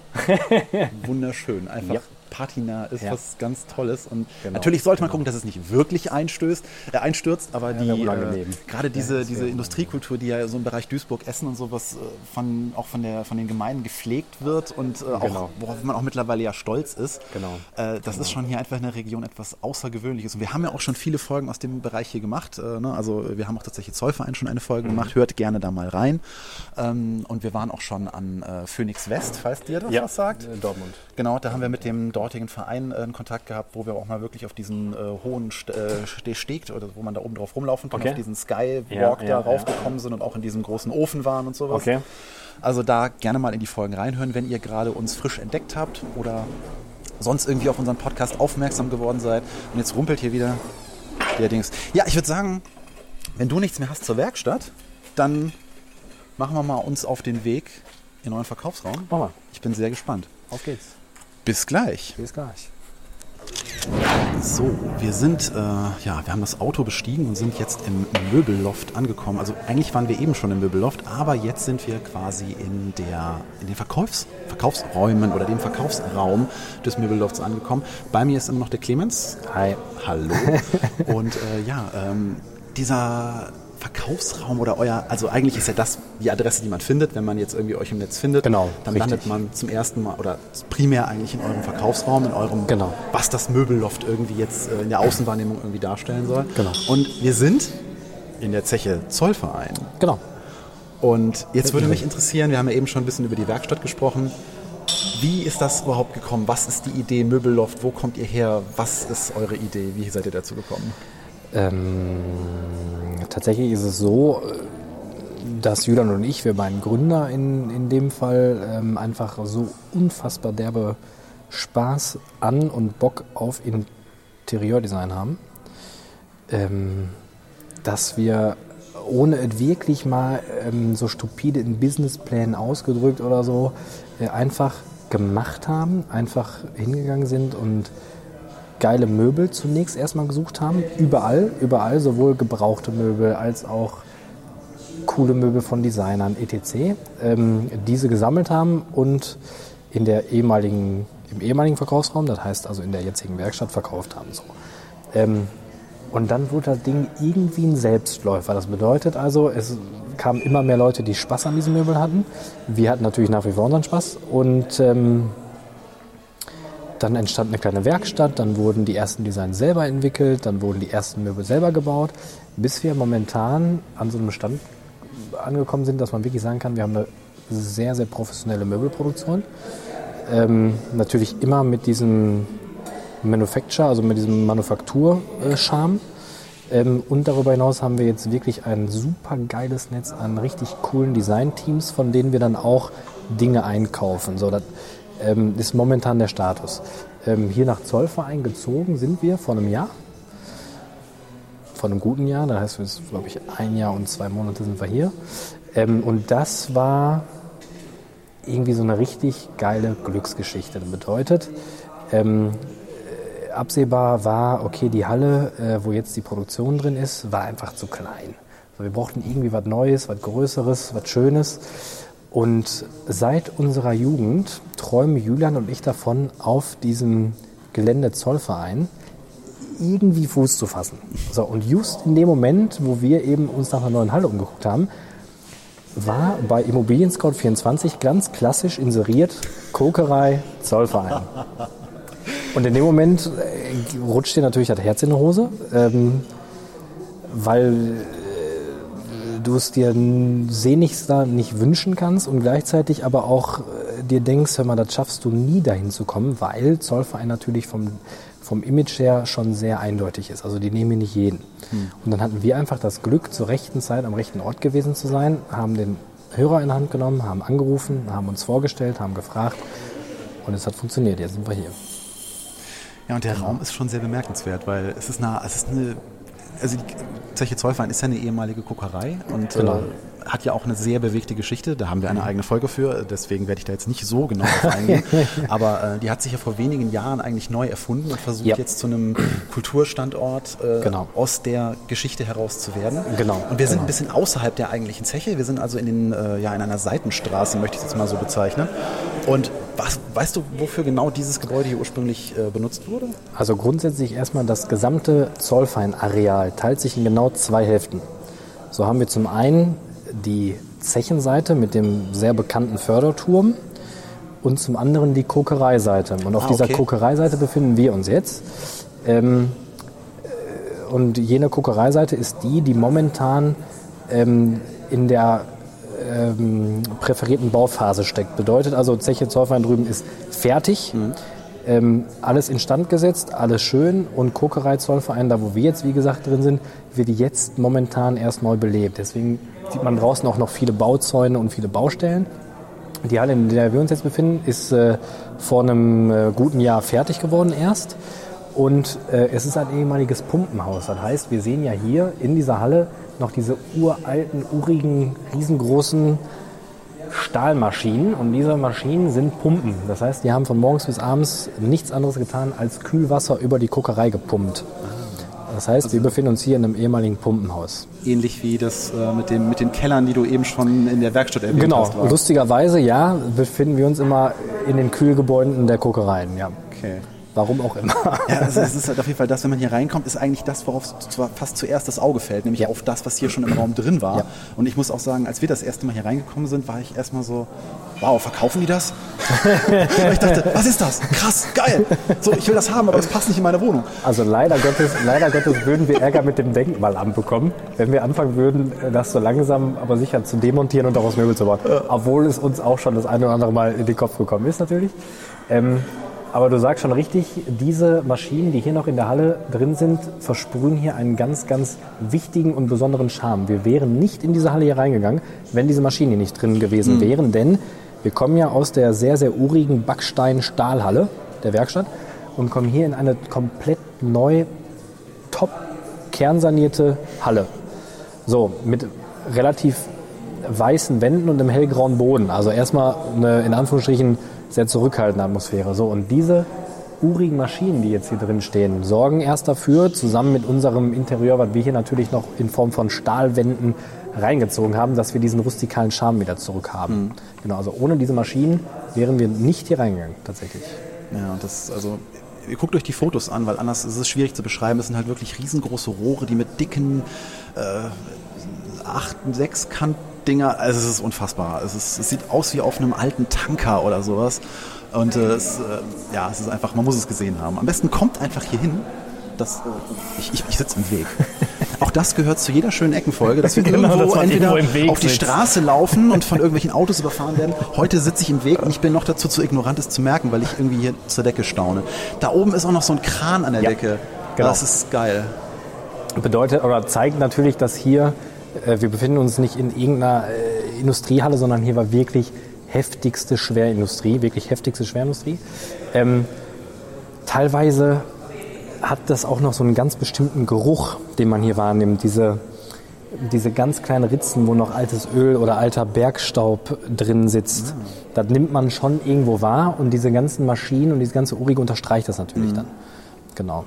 wunderschön. Einfach Yep. Patina ist Ja. was ganz Tolles. Und Genau, natürlich sollte man gucken, dass es nicht wirklich einstößt, äh, einstürzt, aber die wäre äh, gerade diese, diese Industriekultur, die ja so im Bereich Duisburg, Essen und sowas äh, von, auch von, der, von den Gemeinden gepflegt wird und äh, auch, Genau. worauf man auch mittlerweile ja stolz ist. Genau. Äh, das ist schon hier einfach in der Region etwas Außergewöhnliches. Und wir haben ja auch schon viele Folgen aus dem Bereich hier gemacht. Äh, ne? Also wir haben auch tatsächlich Zollverein schon eine Folge Mhm. gemacht. Hört gerne da mal rein. Ähm, und wir waren auch schon an Phoenix West, falls dir das was sagt. Äh, Dortmund. Genau, da haben wir mit dem dortigen Verein äh, Kontakt gehabt, wo wir auch mal wirklich auf diesen äh, hohen St äh, Ste- Steg, oder wo man da oben drauf rumlaufen kann, Okay. auf diesen Skywalk Ja, da ja, raufgekommen sind und auch in diesem großen Ofen waren und sowas. Okay. Also da gerne mal in die Folgen reinhören, wenn ihr gerade uns frisch entdeckt habt oder sonst irgendwie auf unseren Podcast aufmerksam geworden seid. Und jetzt rumpelt hier wieder der Dings. Ja, ich würde sagen, wenn du nichts mehr hast zur Werkstatt, dann machen wir mal uns auf den Weg in euren Verkaufsraum. Mach mal. Ich bin sehr gespannt. Auf geht's. Bis gleich. Bis gleich. So, wir sind, äh, ja, wir haben das Auto bestiegen und sind jetzt im Möbelloft angekommen. Also eigentlich waren wir eben schon im Möbelloft, aber jetzt sind wir quasi in, der, in den Verkaufs, Verkaufsräumen oder dem Verkaufsraum des Möbellofts angekommen. Bei mir ist immer noch der Clemens. Hi. Hallo. Und äh, ja, ähm, dieser Verkaufsraum oder euer, also eigentlich ist ja das die Adresse, die man findet, wenn man jetzt irgendwie euch im Netz findet. Genau, Dann richtig. landet man zum ersten Mal oder primär eigentlich in eurem Verkaufsraum, in eurem, Genau. was das Möbelloft irgendwie jetzt äh, in der Außenwahrnehmung irgendwie darstellen soll. Genau. Und wir sind in der Zeche Zollverein. Genau. Und jetzt würde mich interessieren, wir haben ja eben schon ein bisschen über die Werkstatt gesprochen. Wie ist das überhaupt gekommen? Was ist die Idee Möbelloft? Wo kommt ihr her? Was ist eure Idee? Wie seid ihr dazu gekommen? Ähm, tatsächlich ist es so, dass Julian und ich, wir beiden Gründer in, in dem Fall, ähm, einfach so unfassbar derbe Spaß an und Bock auf Interieurdesign haben, ähm, dass wir ohne es wirklich mal ähm, so stupide in Businessplänen ausgedrückt oder so, äh, einfach gemacht haben, einfach hingegangen sind und geile Möbel zunächst erstmal gesucht haben. Überall, überall, sowohl gebrauchte Möbel als auch coole Möbel von Designern, etc. Ähm, diese gesammelt haben und in der ehemaligen, im ehemaligen Verkaufsraum, das heißt also in der jetzigen Werkstatt, verkauft haben. So. Ähm, und dann wurde das Ding irgendwie ein Selbstläufer. Das bedeutet also, es kamen immer mehr Leute, die Spaß an diesen Möbeln hatten. Wir hatten natürlich nach wie vor unseren Spaß und ähm, dann entstand eine kleine Werkstatt, dann wurden die ersten Designs selber entwickelt, dann wurden die ersten Möbel selber gebaut, bis wir momentan an so einem Stand angekommen sind, dass man wirklich sagen kann, wir haben eine sehr, sehr professionelle Möbelproduktion. Ähm, natürlich immer mit diesem Manufacture, also mit diesem Manufaktur-Charme. Ähm, und darüber hinaus haben wir jetzt wirklich ein super geiles Netz an richtig coolen Designteams, von denen wir dann auch Dinge einkaufen. So, das ähm, ist momentan der Status. Ähm, hier nach Zollverein gezogen sind wir vor einem Jahr. Vor einem guten Jahr, da heißt es, glaube ich, ein Jahr und zwei Monate sind wir hier. Ähm, und das war irgendwie so eine richtig geile Glücksgeschichte. Das bedeutet, Ähm, äh, absehbar war, okay, die Halle, äh, wo jetzt die Produktion drin ist, war einfach zu klein. Also wir brauchten irgendwie was Neues, was Größeres, was Schönes. Und seit unserer Jugend träumen Julian und ich davon, auf diesem Gelände Zollverein irgendwie Fuß zu fassen. So, und just in dem Moment, wo wir eben uns nach einer neuen Halle umgeguckt haben, war bei Immobilien Scout 24 ganz klassisch inseriert Kokerei Zollverein. Und in dem Moment äh, rutscht dir natürlich das Herz in die Hose, ähm, weil du es dir sehnlichster nicht wünschen kannst und gleichzeitig aber auch äh, dir denkst, hör mal, das schaffst du nie dahin zu kommen, weil Zollverein natürlich vom, vom Image her schon sehr eindeutig ist. Also die nehmen nicht jeden. Und dann hatten wir einfach das Glück, zur rechten Zeit am rechten Ort gewesen zu sein, haben den Hörer in die Hand genommen, haben angerufen, haben uns vorgestellt, haben gefragt und es hat funktioniert. Jetzt sind wir hier. Ja, und der Raum ist schon sehr bemerkenswert, weil es ist eine, es ist eine also die Zeche Zollverein ist ja eine ehemalige Kokerei und Genau. äh, hat ja auch eine sehr bewegte Geschichte. Da haben wir eine eigene Folge für, deswegen werde ich da jetzt nicht so genau drauf eingehen. Aber äh, die hat sich ja vor wenigen Jahren eigentlich neu erfunden und versucht Ja. jetzt zu einem Kulturstandort äh, Genau. aus der Geschichte heraus zu werden. Genau, Und wir sind genau. ein bisschen außerhalb der eigentlichen Zeche. Wir sind also in, den, äh, ja, in einer Seitenstraße, möchte ich es jetzt mal so bezeichnen. Und was, weißt du, wofür genau dieses Gebäude hier ursprünglich äh, benutzt wurde? Also grundsätzlich erstmal das gesamte Zollverein-Areal teilt sich in genau zwei Hälften. So haben wir zum einen die Zechenseite mit dem sehr bekannten Förderturm und zum anderen die Kokereiseite. Und auf Ah, dieser okay. Kokereiseite befinden wir uns jetzt. Ähm, äh, und jene Kokereiseite ist die, die momentan ähm, in der ähm, präferierten Bauphase steckt. Bedeutet also, Zeche Zollverein drüben ist fertig, ähm, alles instand gesetzt, alles schön und Kokerei Zollverein, da wo wir jetzt wie gesagt drin sind, wird jetzt momentan erst neu belebt. Deswegen sieht man draußen auch noch viele Bauzäune und viele Baustellen. Die Halle, in der wir uns jetzt befinden, ist äh, vor einem äh, guten Jahr fertig geworden erst. Und äh, es ist ein ehemaliges Pumpenhaus. Das heißt, wir sehen ja hier in dieser Halle noch diese uralten, urigen, riesengroßen Stahlmaschinen. Und diese Maschinen sind Pumpen. Das heißt, die haben von morgens bis abends nichts anderes getan, als Kühlwasser über die Kokerei gepumpt. Das heißt, wir befinden uns hier in einem ehemaligen Pumpenhaus. Ähnlich wie das äh, mit, dem, mit den Kellern, die du eben schon in der Werkstatt erwähnt Genau, hast. war. lustigerweise, ja, befinden wir uns immer in den Kühlgebäuden der Kokereien. Ja. Okay. Warum auch immer. Ja, also es ist halt auf jeden Fall das, wenn man hier reinkommt, ist eigentlich das, worauf zwar fast zuerst das Auge fällt, nämlich auf das, was hier schon im Raum drin war. Ja. Und ich muss auch sagen, als wir das erste Mal hier reingekommen sind, war ich erstmal so, wow, verkaufen die das? Ich dachte, was ist das? Krass, geil. So, ich will das haben, aber das passt nicht in meine Wohnung. Also leider Gottes, leider Gottes würden wir Ärger mit dem Denkmalamt bekommen, wenn wir anfangen würden, das so langsam aber sicher zu demontieren und daraus Möbel zu bauen. Obwohl es uns auch schon das eine oder andere Mal in den Kopf gekommen ist natürlich. Ähm, aber du sagst schon richtig, diese Maschinen, die hier noch in der Halle drin sind, versprühen hier einen ganz, ganz wichtigen und besonderen Charme. Wir wären nicht in diese Halle hier reingegangen, wenn diese Maschinen hier nicht drin gewesen wären, denn wir kommen ja aus der sehr, sehr urigen Backstein-Stahlhalle der Werkstatt und kommen hier in eine komplett neu, top kernsanierte Halle. So, mit relativ weißen Wänden und einem hellgrauen Boden. Also erstmal eine, in Anführungsstrichen, sehr zurückhaltende Atmosphäre. So, und diese urigen Maschinen, die jetzt hier drin stehen, sorgen erst dafür, zusammen mit unserem Interieur, was wir hier natürlich noch in Form von Stahlwänden reingezogen haben, dass wir diesen rustikalen Charme wieder zurückhaben. Genau, also ohne diese Maschinen wären wir nicht hier reingegangen, tatsächlich. Ja, und das, also, ihr guckt euch die Fotos an, weil anders ist es schwierig zu beschreiben. Es sind halt wirklich riesengroße Rohre, die mit dicken, äh, acht, sechs Kantdinger, also es ist unfassbar. Es, ist, es sieht aus wie auf einem alten Tanker oder sowas. Und äh, es, äh, ja, es ist einfach, man muss es gesehen haben. Am besten kommt einfach hier hin. Das, ich ich, ich sitze im Weg. Auch das gehört zu jeder schönen Eckenfolge, dass wir Genau, irgendwo dass entweder irgendwo auf die sitzt. Straße laufen und von irgendwelchen Autos überfahren werden. Heute sitze ich im Weg und ich bin noch dazu zu ignorant, es zu merken, weil ich irgendwie hier zur Decke staune. Da oben ist auch noch so ein Kran an der Ja, Decke. genau. Das ist geil. bedeutet oder zeigt natürlich, dass hier, äh, wir befinden uns nicht in irgendeiner äh, Industriehalle, sondern hier war wirklich heftigste Schwerindustrie, wirklich heftigste Schwerindustrie. Ähm, teilweise hat das auch noch so einen ganz bestimmten Geruch, den man hier wahrnimmt. Diese, diese ganz kleinen Ritzen, wo noch altes Öl oder alter Bergstaub drin sitzt. Das nimmt man schon irgendwo wahr und diese ganzen Maschinen und dieses ganze Urige unterstreicht das natürlich dann. Genau.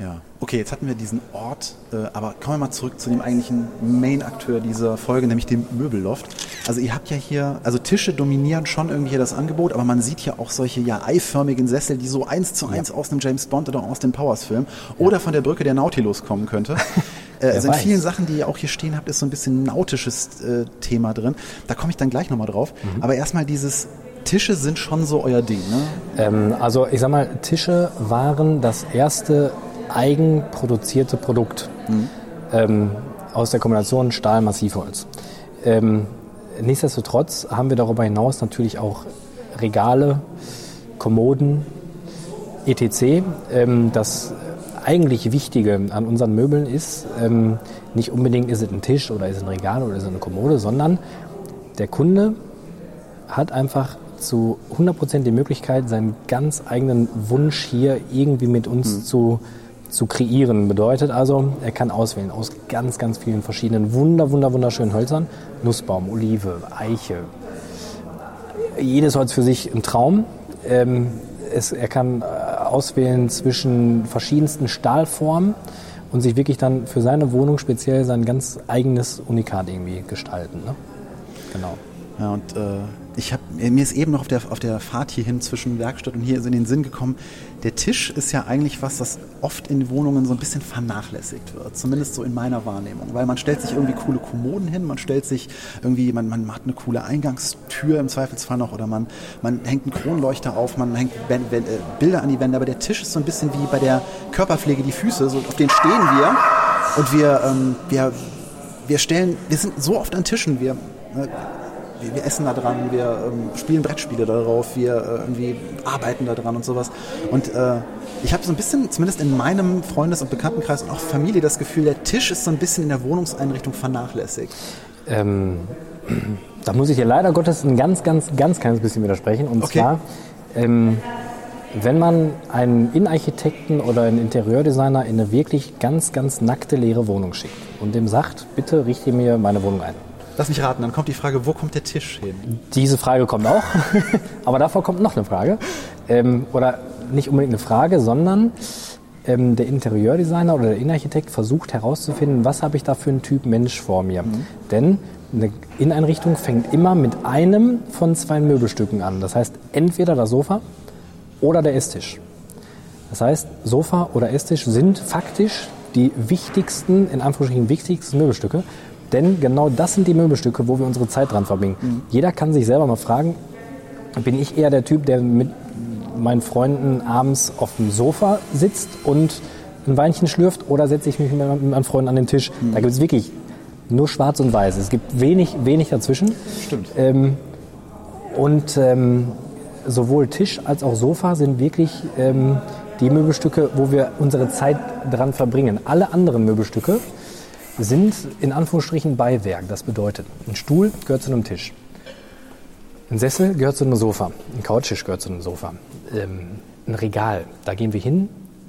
Ja, okay, jetzt hatten wir diesen Ort, äh, aber kommen wir mal zurück zu dem eigentlichen Main-Akteur dieser Folge, nämlich dem Möbelloft. Also ihr habt ja hier, also Tische dominieren schon irgendwie hier das Angebot, aber man sieht hier auch solche ja eiförmigen Sessel, die so eins zu eins aus einem James Bond oder aus dem Powers-Film oder von der Brücke der Nautilus kommen könnte. Äh, also in weiß. vielen Sachen, die ihr auch hier stehen habt, ist so ein bisschen nautisches äh, Thema drin. Da komme ich dann gleich nochmal drauf. Aber erstmal dieses Tische sind schon so euer Ding, ne? Ähm, also ich sag mal, Tische waren das erste eigenproduzierte Produkt ähm, aus der Kombination Stahl-Massivholz. Ähm, nichtsdestotrotz haben wir darüber hinaus natürlich auch Regale, Kommoden, etc. Ähm, das eigentlich Wichtige an unseren Möbeln ist, ähm, nicht unbedingt ist es ein Tisch oder ist es ein Regal oder ist es eine Kommode, sondern der Kunde hat einfach zu 100% die Möglichkeit, seinen ganz eigenen Wunsch hier irgendwie mit uns zu, zu kreieren. Bedeutet also, er kann auswählen aus ganz, ganz vielen verschiedenen wunder, wunder, wunderschönen Hölzern. Nussbaum, Olive, Eiche. Jedes Holz für sich ein Traum. Ähm, es, er kann äh, auswählen zwischen verschiedensten Stahlformen und sich wirklich dann für seine Wohnung speziell sein ganz eigenes Unikat irgendwie gestalten. Ne? Genau. Ja, und äh, ich hab, mir ist eben noch auf der, auf der Fahrt hierhin zwischen Werkstatt und hier in den Sinn gekommen, der Tisch ist ja eigentlich was, das oft in Wohnungen so ein bisschen vernachlässigt wird. Zumindest so in meiner Wahrnehmung. Weil man stellt sich irgendwie coole Kommoden hin, man stellt sich irgendwie, man, man macht eine coole Eingangstür im Zweifelsfall noch oder man, man hängt einen Kronleuchter auf, man hängt Ben- Ben- äh, Bilder an die Wände. Aber der Tisch ist so ein bisschen wie bei der Körperpflege die Füße, so auf den stehen wir und wir, ähm, wir, wir stellen, wir sind so oft an Tischen, wir, ne, wir, wir essen da dran, wir ähm, spielen Brettspiele darauf, wir äh, irgendwie arbeiten da dran und sowas. Und äh, ich habe so ein bisschen, zumindest in meinem Freundes- und Bekanntenkreis und auch Familie, das Gefühl, der Tisch ist so ein bisschen in der Wohnungseinrichtung vernachlässigt. Ähm, da muss ich dir leider Gottes ein ganz, ganz, ganz kleines bisschen widersprechen. Und Okay. zwar, ähm, wenn man einen Innenarchitekten oder einen Interieurdesigner in eine wirklich ganz, ganz nackte, leere Wohnung schickt und dem sagt, bitte richte mir meine Wohnung ein. Lass mich raten, dann kommt die Frage, wo kommt der Tisch hin? Diese Frage kommt auch, aber davor kommt noch eine Frage. Ähm, oder nicht unbedingt eine Frage, sondern ähm, der Interieurdesigner oder der Innenarchitekt versucht herauszufinden, was habe ich da für einen Typ Mensch vor mir. Denn eine Inneneinrichtung fängt immer mit einem von zwei Möbelstücken an. Das heißt, entweder das Sofa oder der Esstisch. Das heißt, Sofa oder Esstisch sind faktisch die wichtigsten, in Anführungsstrichen wichtigsten Möbelstücke. Denn genau das sind die Möbelstücke, wo wir unsere Zeit dran verbringen. Jeder kann sich selber mal fragen, bin ich eher der Typ, der mit meinen Freunden abends auf dem Sofa sitzt und ein Weinchen schlürft oder setze ich mich mit meinen Freunden an den Tisch? Da gibt es wirklich nur schwarz und weiß. Es gibt wenig, wenig dazwischen. Stimmt. Ähm, und ähm, sowohl Tisch als auch Sofa sind wirklich ähm, die Möbelstücke, wo wir unsere Zeit dran verbringen. Alle anderen Möbelstücke sind in Anführungsstrichen Beiwerk. Das bedeutet, ein Stuhl gehört zu einem Tisch. Ein Sessel gehört zu einem Sofa. Ein Couchtisch gehört zu einem Sofa. Ähm, ein Regal, da gehen wir hin,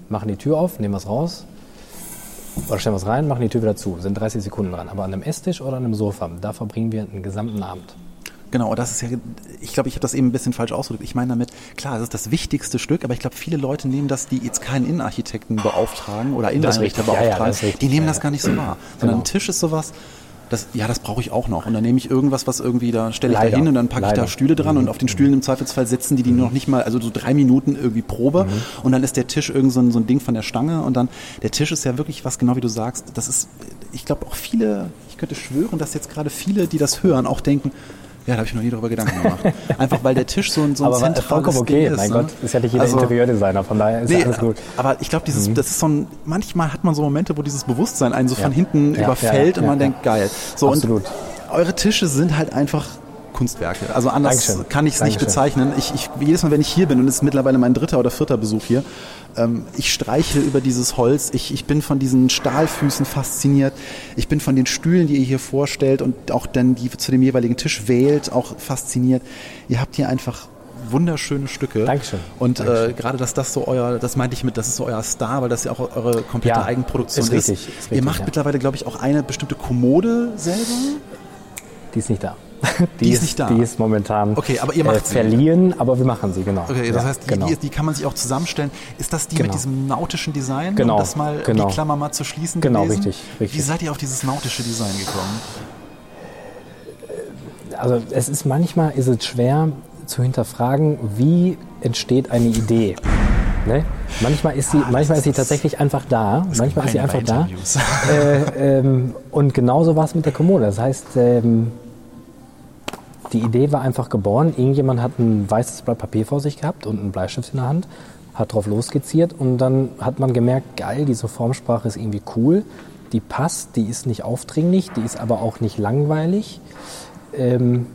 machen die Tür auf, nehmen was raus, oder stellen was rein, machen die Tür wieder zu. Sind 30 Sekunden dran. Aber an einem Esstisch oder an einem Sofa, da verbringen wir einen gesamten Abend. Genau, das ist ja, ich glaube, ich habe das eben ein bisschen falsch ausgedrückt. Ich meine damit, klar, das ist das wichtigste Stück, aber ich glaube, viele Leute nehmen das, die jetzt keinen Innenarchitekten beauftragen oder Inneneinrichter richtig. Ja, ja, beauftragen, die nehmen Ja, das gar nicht so wahr. Sondern Genau. ein Tisch ist sowas, das, ja, das brauche ich auch noch. Und dann nehme ich irgendwas, was irgendwie, da stelle ich da hin und dann packe ich da. Stühle dran Mhm. und auf den Stühlen im Zweifelsfall sitzen die, die noch nicht mal, also so drei Minuten irgendwie Probe Mhm. und dann ist der Tisch irgend so ein, so ein Ding von der Stange und dann, der Tisch ist ja wirklich was, genau wie du sagst, das ist, ich glaube auch viele, ich könnte schwören, dass jetzt gerade viele, die das hören, auch denken, ja, da habe ich mir noch nie darüber Gedanken gemacht. Einfach weil der Tisch so ein, so ein Aber vollkommen okay. Ding ist. mein ne? Gott, ist ja nicht jeder Also- Interieurdesigner, von daher ist Nee, ja alles gut. aber ich glaube, dieses, das ist so ein, manchmal hat man so Momente, wo dieses Bewusstsein einen so Ja. von hinten Ja, überfällt und man denkt, geil. So, Absolut. Und eure Tische sind halt einfach Kunstwerke. Also anders Dankeschön. kann ich es nicht bezeichnen. Ich, ich, jedes Mal, wenn ich hier bin, und es ist mittlerweile mein dritter oder vierter Besuch hier, ähm, ich streiche über dieses Holz. Ich, ich bin von diesen Stahlfüßen fasziniert. Ich bin von den Stühlen, die ihr hier vorstellt und auch dann die zu dem jeweiligen Tisch wählt, auch fasziniert. Ihr habt hier einfach wunderschöne Stücke. Dankeschön. Und äh, Dankeschön. gerade, dass das so euer, das meinte ich mit, das ist so euer Star, weil das ja auch eure komplette Ja, Eigenproduktion ist ist. richtig, ist Ihr richtig, macht ja. mittlerweile, glaube ich, auch eine bestimmte Kommode selber. Die ist nicht da. Die ist nicht da. Die ist momentan Okay, aber ihr macht äh, sie. verliehen, aber wir machen sie, genau. Okay, das Ja, heißt, die, genau. die, die kann man sich auch zusammenstellen. Ist das die Genau. mit diesem nautischen Design? Genau, Um das mal, genau. die Klammer mal zu schließen Genau, gewesen? richtig, richtig. Wie seid ihr auf dieses nautische Design gekommen? also es ist manchmal ist es schwer zu hinterfragen, wie entsteht eine Idee. Ne? Manchmal ist sie, manchmal ist sie tatsächlich einfach da. Manchmal ist sie einfach da. Äh, ähm, und genauso war es mit der Kommode. Das heißt, ähm, die Idee war einfach geboren. Irgendjemand hat ein weißes Blatt Papier vor sich gehabt und einen Bleistift in der Hand, hat drauf losskizziert und dann hat man gemerkt, geil, diese Formsprache ist irgendwie cool. Die passt, die ist nicht aufdringlich, die ist aber auch nicht langweilig. Ähm,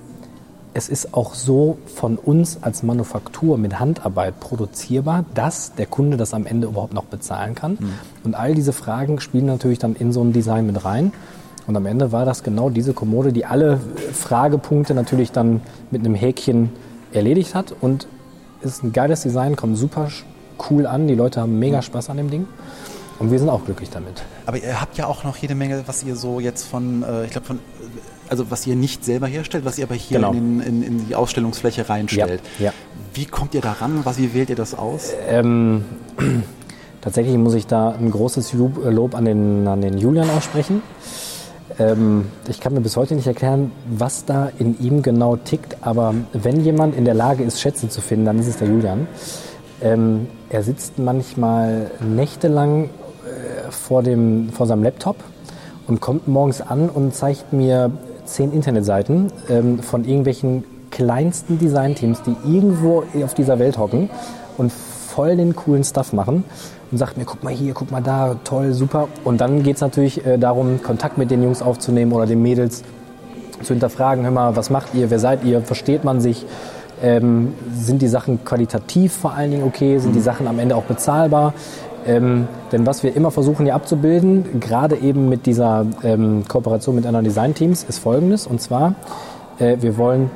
es ist auch so von uns als Manufaktur mit Handarbeit produzierbar, dass der Kunde das am Ende überhaupt noch bezahlen kann. Und all diese Fragen spielen natürlich dann in so ein Design mit rein. Und am Ende war das genau diese Kommode, die alle Fragepunkte natürlich dann mit einem Häkchen erledigt hat. Und ist ein geiles Design, kommt super cool an. Die Leute haben mega Spaß an dem Ding. Und wir sind auch glücklich damit. Aber ihr habt ja auch noch jede Menge, was ihr so jetzt von, äh, ich glaube von, also was ihr nicht selber herstellt, was ihr aber hier Genau. in, in, in die Ausstellungsfläche reinstellt. Ja, ja. Wie kommt ihr da ran? Was, wie wählt ihr das aus? Ähm, tatsächlich muss ich da ein großes Lob an den, an den Julian aussprechen. Ähm, ich kann mir bis heute nicht erklären, was da in ihm genau tickt, aber wenn jemand in der Lage ist, Schätze zu finden, dann ist es der Julian. Ähm, er sitzt manchmal nächtelang äh, vor, dem, vor seinem Laptop und kommt morgens an und zeigt mir zehn Internetseiten ähm, von irgendwelchen kleinsten Designteams, die irgendwo auf dieser Welt hocken und voll den coolen Stuff machen und sagt mir, guck mal hier, guck mal da, toll, super. Und dann geht es natürlich äh, darum, Kontakt mit den Jungs aufzunehmen oder den Mädels zu hinterfragen, hör mal, was macht ihr, wer seid ihr, versteht man sich, ähm, sind die Sachen qualitativ vor allen Dingen okay, sind die Sachen am Ende auch bezahlbar. Ähm, denn was wir immer versuchen hier abzubilden, gerade eben mit dieser ähm, Kooperation mit anderen Designteams, ist folgendes. Und zwar, äh, wir wollen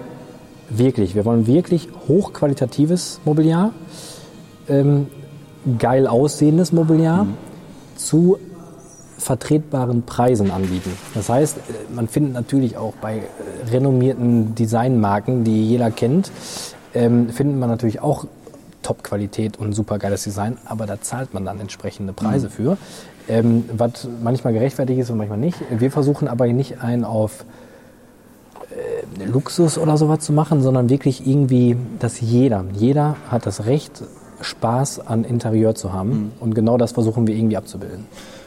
wirklich, wir wollen wirklich hochqualitatives Mobiliar, ähm, geil aussehendes Mobiliar zu vertretbaren Preisen anbieten. Das heißt, äh, man findet natürlich auch bei äh, renommierten Designmarken, die jeder kennt, ähm, findet man natürlich auch Top-Qualität und super geiles Design, aber da zahlt man dann entsprechende Preise für, ähm, was manchmal gerechtfertigt ist und manchmal nicht. Wir versuchen aber nicht einen auf äh, Luxus oder sowas zu machen, sondern wirklich irgendwie, dass jeder, jeder hat das Recht, Spaß an Interieur zu haben. Und genau das versuchen wir irgendwie abzubilden.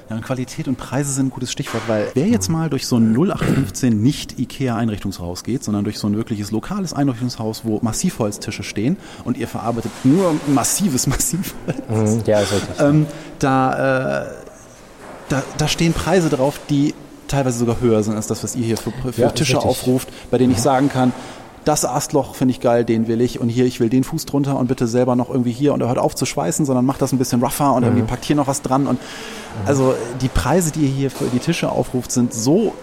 Ja, und Qualität und Preise sind ein gutes Stichwort, weil wer jetzt mal durch so ein 0815 nicht IKEA-Einrichtungshaus geht, sondern durch so ein wirkliches lokales Einrichtungshaus, wo Massivholztische stehen und ihr verarbeitet nur massives Massivholz, Mhm, Ja, ist richtig. ähm, da, äh, da, da stehen Preise drauf, die teilweise sogar höher sind als das, was ihr hier für, für Ja, Tische aufruft, bei denen ich sagen kann, das Astloch finde ich geil, den will ich. Und hier, ich will den Fuß drunter und bitte selber noch irgendwie hier. Und er hört auf zu schweißen, sondern macht das ein bisschen rougher und Mhm. irgendwie packt hier noch was dran. Und also die Preise, die ihr hier für die Tische aufruft, sind so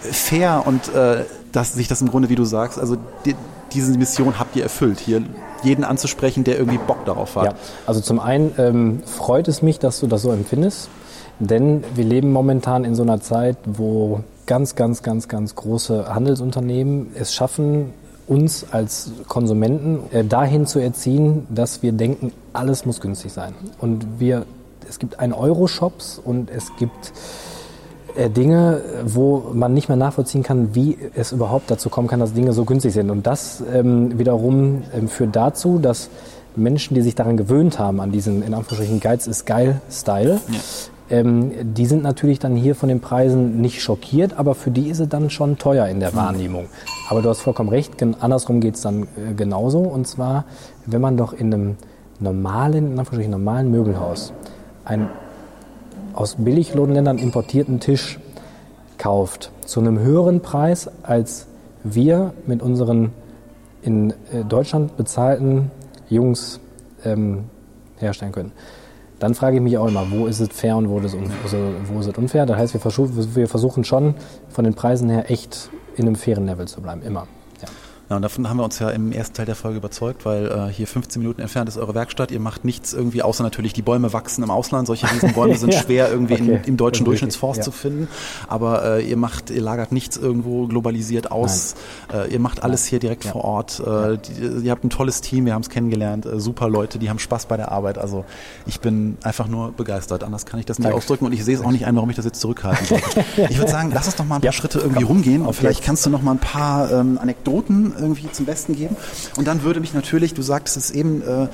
fair und äh, dass sich das im Grunde, wie du sagst, also die, diese Mission habt ihr erfüllt, hier jeden anzusprechen, der irgendwie Bock darauf hat. Ja, also zum einen ähm, freut es mich, dass du das so empfindest, denn wir leben momentan in so einer Zeit, wo ganz, ganz, ganz, ganz große Handelsunternehmen es schaffen, uns als Konsumenten äh, dahin zu erziehen, dass wir denken, alles muss günstig sein. Und wir, es gibt ein Euro-Shops und es gibt äh, Dinge, wo man nicht mehr nachvollziehen kann, wie es überhaupt dazu kommen kann, dass Dinge so günstig sind. Und das ähm, wiederum ähm, führt dazu, dass Menschen, die sich daran gewöhnt haben, an diesen, in Anführungsstrichen, Geiz ist geil Style, ähm, die sind natürlich dann hier von den Preisen nicht schockiert, aber für die ist es dann schon teuer in der Wahrnehmung. Aber du hast vollkommen recht, andersrum geht es dann äh, genauso. Und zwar, wenn man doch in einem normalen, in Anführungsstrichen normalen Möbelhaus ein aus Billiglohnländern importierten Tisch kauft, zu einem höheren Preis, als wir mit unseren in äh, Deutschland bezahlten Jungs ähm, herstellen können. Dann frage ich mich auch immer, wo ist es fair und wo ist es, wo ist es unfair? Das heißt, wir versuchen schon von den Preisen her echt in einem fairen Level zu bleiben, immer. Ja. Und davon haben wir uns ja im ersten Teil der Folge überzeugt, weil äh, hier 15 Minuten entfernt ist eure Werkstatt. Ihr macht nichts irgendwie, außer natürlich die Bäume wachsen im Ausland. Solche Riesenbäume sind Ja. schwer irgendwie Okay. in, im deutschen Durchschnittsforst ja. zu finden. Aber äh, ihr macht, ihr lagert nichts irgendwo globalisiert aus. Äh, ihr macht alles hier direkt vor Ort. Äh, die, ihr habt ein tolles Team, wir haben es kennengelernt. Äh, super Leute, die haben Spaß bei der Arbeit. Also ich bin einfach nur begeistert. Anders kann ich das nicht Danke. ausdrücken und ich sehe es auch nicht ein, warum ich das jetzt zurückhalten sollte. ich würde sagen, lass uns doch mal ein paar. Schritte irgendwie rumgehen und Auf vielleicht kannst du noch mal ein paar ähm, Anekdoten irgendwie zum Besten geben. Und dann würde mich natürlich, du sagtest es eben, äh,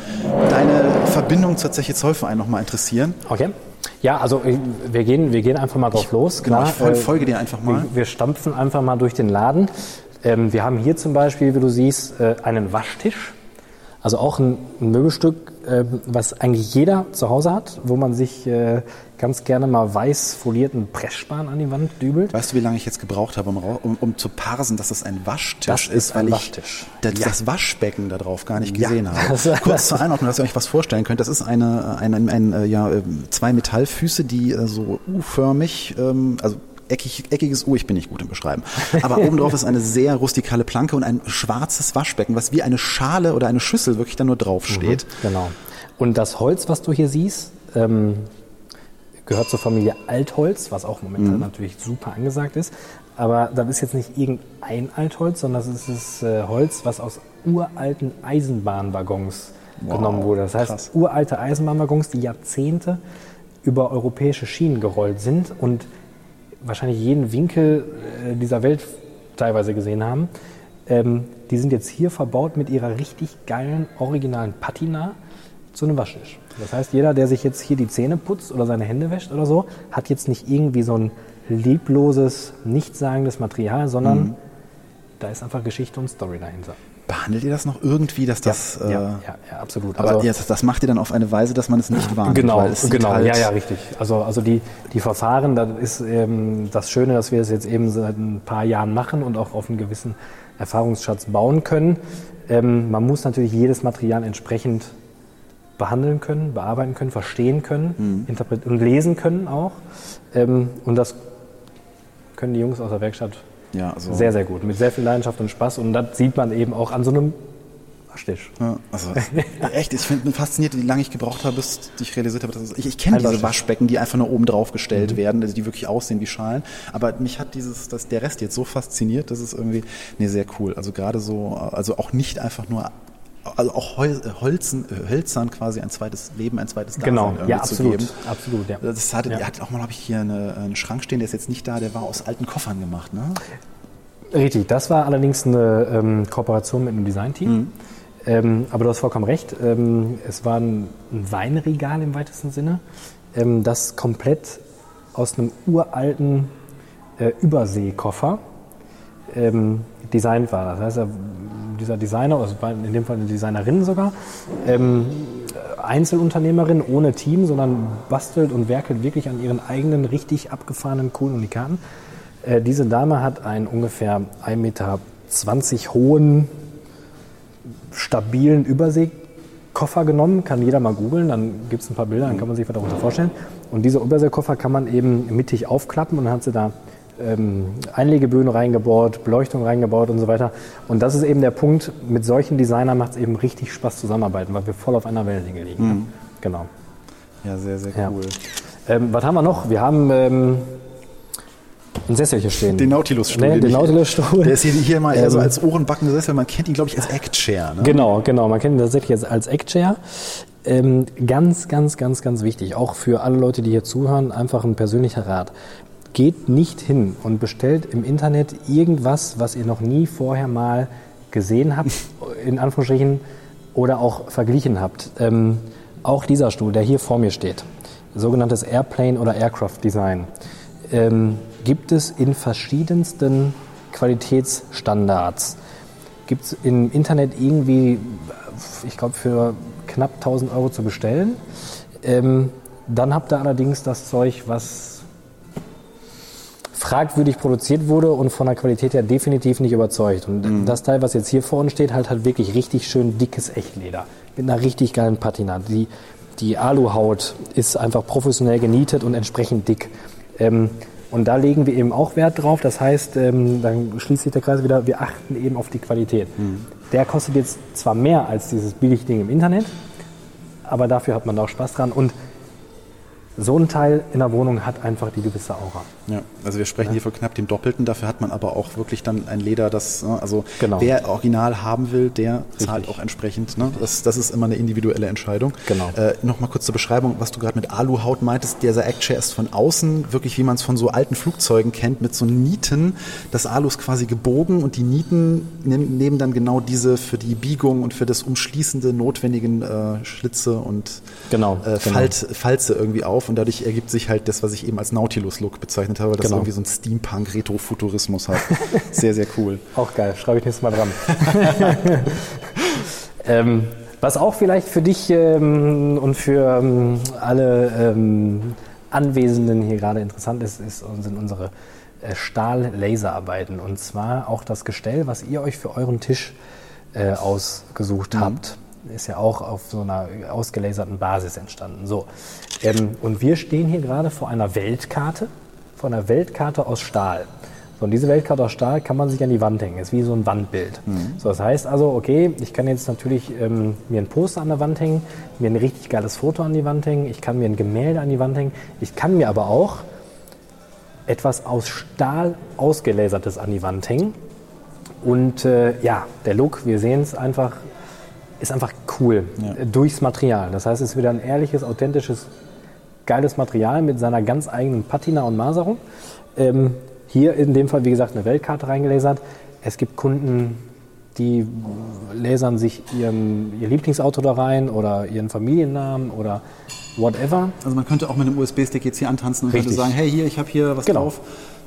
deine Verbindung zur Zeche Zollverein noch mal interessieren. Okay. Ja, also äh, wir gehen, wir gehen einfach mal drauf los. genau, ich äh, folge dir einfach mal. Wir, wir stampfen einfach mal durch den Laden. Ähm, wir haben hier zum Beispiel, wie du siehst, äh, einen Waschtisch. Also auch ein, ein Möbelstück, ähm, was eigentlich jeder zu Hause hat, wo man sich äh, ganz gerne mal weiß folierten Pressspan an die Wand dübelt. Weißt du, wie lange ich jetzt gebraucht habe, um, um, um zu parsen, dass das ein Waschtisch Das ist ein weil Waschtisch. ich das, das Waschbecken da drauf gar nicht Ja. gesehen habe. Das- Kurz zur Einordnung, dass ihr euch was vorstellen könnt. Das ist eine, ein, ein, ein, äh, ja, äh, zwei Metallfüße, die äh, so U-förmig, ähm, also eckig, eckiges U, ich bin nicht gut im Beschreiben. Aber oben drauf ist eine sehr rustikale Planke und ein schwarzes Waschbecken, was wie eine Schale oder eine Schüssel wirklich da nur drauf steht. Genau. Und das Holz, was du hier siehst, ähm, gehört zur Familie Altholz, was auch momentan natürlich super angesagt ist. Aber das ist jetzt nicht irgendein Altholz, sondern das ist das äh, Holz, was aus uralten Eisenbahnwaggons genommen wurde. Das heißt, krass. uralte Eisenbahnwaggons, die Jahrzehnte über europäische Schienen gerollt sind und wahrscheinlich jeden Winkel äh, dieser Welt teilweise gesehen haben. Ähm, die sind jetzt hier verbaut mit ihrer richtig geilen, originalen Patina zu einem Waschtisch. Das heißt, jeder, der sich jetzt hier die Zähne putzt oder seine Hände wäscht oder so, hat jetzt nicht irgendwie so ein liebloses, nichtssagendes Material, sondern da ist einfach Geschichte und Story dahinter. Behandelt ihr das noch irgendwie, dass das... ja, äh, ja, ja, absolut. Aber Also- jetzt, das macht ihr dann auf eine Weise, dass man es nicht wahrnimmt. Genau, es genau, halt, ja, ja, richtig. Also, also die, die Verfahren, das ist ähm, das Schöne, dass wir es jetzt eben seit ein paar Jahren machen und auch auf einen gewissen Erfahrungsschatz bauen können. Ähm, man muss natürlich jedes Material entsprechend behandeln können, bearbeiten können, verstehen können Mhm. interpret- und lesen können auch. Ähm, und das können die Jungs aus der Werkstatt Ja, also, sehr, sehr gut, mit sehr viel Leidenschaft und Spaß. Und das sieht man eben auch an so einem Waschtisch. Ja, also echt, ich bin fasziniert, wie lange ich gebraucht habe, bis ich realisiert habe, dass es, ich, ich kenne diese. Waschbecken, die einfach nur oben drauf Mhm. gestellt werden, also die wirklich aussehen wie Schalen. Aber mich hat dieses, das, der Rest jetzt so fasziniert, das ist irgendwie, nee, sehr cool. Also gerade so, also auch nicht einfach nur, also auch Hol, Holzen, äh, Hölzern quasi ein zweites Leben, ein zweites Dasein Genau, ja, zu absolut, geben. absolut, ja. Das hatte, Ja. ihr hattet auch mal, habe ich hier eine, einen Schrank stehen, der ist jetzt nicht da, der war aus alten Koffern gemacht, ne? Richtig, das war allerdings eine ähm, Kooperation mit einem Designteam. Ähm, aber du hast vollkommen recht. Ähm, es war ein, ein Weinregal im weitesten Sinne, ähm, das komplett aus einem uralten äh, Überseekoffer ähm, designt war. Das heißt, dieser Designer, also in dem Fall eine Designerin sogar, ähm, Einzelunternehmerin ohne Team, sondern bastelt und werkelt wirklich an ihren eigenen richtig abgefahrenen, coolen Unikaten. Äh, diese Dame hat einen ungefähr 1,20 Meter hohen, stabilen Überseekoffer genommen. Kann jeder mal googeln, dann gibt es ein paar Bilder, dann kann man sich was darunter vorstellen. Und diese Überseekoffer kann man eben mittig aufklappen und dann hat sie da ähm, Einlegeböden reingebaut, Beleuchtung reingebaut und so weiter. Und das ist eben der Punkt, mit solchen Designern macht es eben richtig Spaß zusammenarbeiten, weil wir voll auf einer Wellenlänge liegen. ne? Genau. Ja, sehr, sehr Ja. cool. Ähm, was haben wir noch? Wir haben ähm, einen Sessel hier stehen. Den Nautilus-Stuhl. Nee, den Nautilus-Stuhl. Der ist hier, hier mal eher so Ähm, als ohrenbackende Sessel. Man kennt ihn, glaube ich, als Eckchair. Ne? Genau, genau. Man kennt ihn tatsächlich als, als Eckchair. Ähm, ganz, ganz, ganz, ganz wichtig. Auch für alle Leute, die hier zuhören, einfach ein persönlicher Rat. Geht nicht hin und bestellt im Internet irgendwas, was ihr noch nie vorher mal gesehen habt, in Anführungsstrichen, oder auch verglichen habt. Ähm, auch dieser Stuhl, der hier vor mir steht, sogenanntes Airplane oder Aircraft Design, ähm, gibt es in verschiedensten Qualitätsstandards. Gibt es im Internet irgendwie, ich glaube, für knapp 1000 Euro zu bestellen. Ähm, dann habt ihr allerdings das Zeug, was fragwürdig produziert wurde und von der Qualität her definitiv nicht überzeugt. Und das Teil, was jetzt hier vorne steht, halt halt wirklich richtig schön dickes Echtleder mit einer richtig geilen Patina. Die, die Aluhaut ist einfach professionell genietet und entsprechend dick. Ähm, Und da legen wir eben auch Wert drauf. Das heißt, ähm, dann schließt sich der Kreis wieder, wir achten eben auf die Qualität. Der kostet jetzt zwar mehr als dieses Billigding im Internet, aber dafür hat man da auch Spaß dran. Und so ein Teil in der Wohnung hat einfach die gewisse Aura. Ja, also wir sprechen hier von knapp dem Doppelten. Dafür hat man aber auch wirklich dann ein Leder, das, ne, also Genau. wer original haben will, der zahlt Richtig. auch entsprechend. Ne? Das, das ist immer eine individuelle Entscheidung. Genau. Äh, Nochmal kurz zur Beschreibung, was du gerade mit Aluhaut meintest. Dieser Eckchair ist von außen wirklich, wie man es von so alten Flugzeugen kennt, mit so Nieten. Das Alu ist quasi gebogen und die Nieten nehmen, nehmen dann genau diese für die Biegung und für das Umschließende notwendigen äh, Schlitze und Genau, äh, genau. Falt, Falze irgendwie auf und dadurch ergibt sich halt das, was ich eben als Nautilus-Look bezeichnet habe, dass Genau. irgendwie so ein Steampunk-Retrofuturismus hat. sehr, sehr cool. Auch geil, schreibe ich nächstes Mal dran. ähm, was auch vielleicht für dich ähm, und für ähm, alle ähm, Anwesenden hier gerade interessant ist, ist sind unsere äh, Stahl-Laserarbeiten. Und zwar auch das Gestell, was ihr euch für euren Tisch äh, ausgesucht habt. Ist ja auch auf so einer ausgelaserten Basis entstanden. So. Ähm, und wir stehen hier gerade vor einer Weltkarte, vor einer Weltkarte aus Stahl. So, und diese Weltkarte aus Stahl kann man sich an die Wand hängen. Ist wie so ein Wandbild. So, das heißt also, okay, ich kann jetzt natürlich ähm, mir ein Poster an der Wand hängen, mir ein richtig geiles Foto an die Wand hängen, ich kann mir ein Gemälde an die Wand hängen, ich kann mir aber auch etwas aus Stahl ausgelasertes an die Wand hängen. Und äh, ja, der Look, wir sehen es einfach, ist einfach cool äh, durchs Material. Das heißt, es ist wieder ein ehrliches, authentisches, geiles Material mit seiner ganz eigenen Patina und Maserung. Ähm, hier in dem Fall, wie gesagt, eine Weltkarte reingelasert. Es gibt Kunden, die lasern sich ihren, ihr Lieblingsauto da rein oder ihren Familiennamen oder whatever. Also man könnte auch mit einem USB-Stick jetzt hier antanzen und Richtig. könnte sagen, hey, hier, ich habe hier was Genau. drauf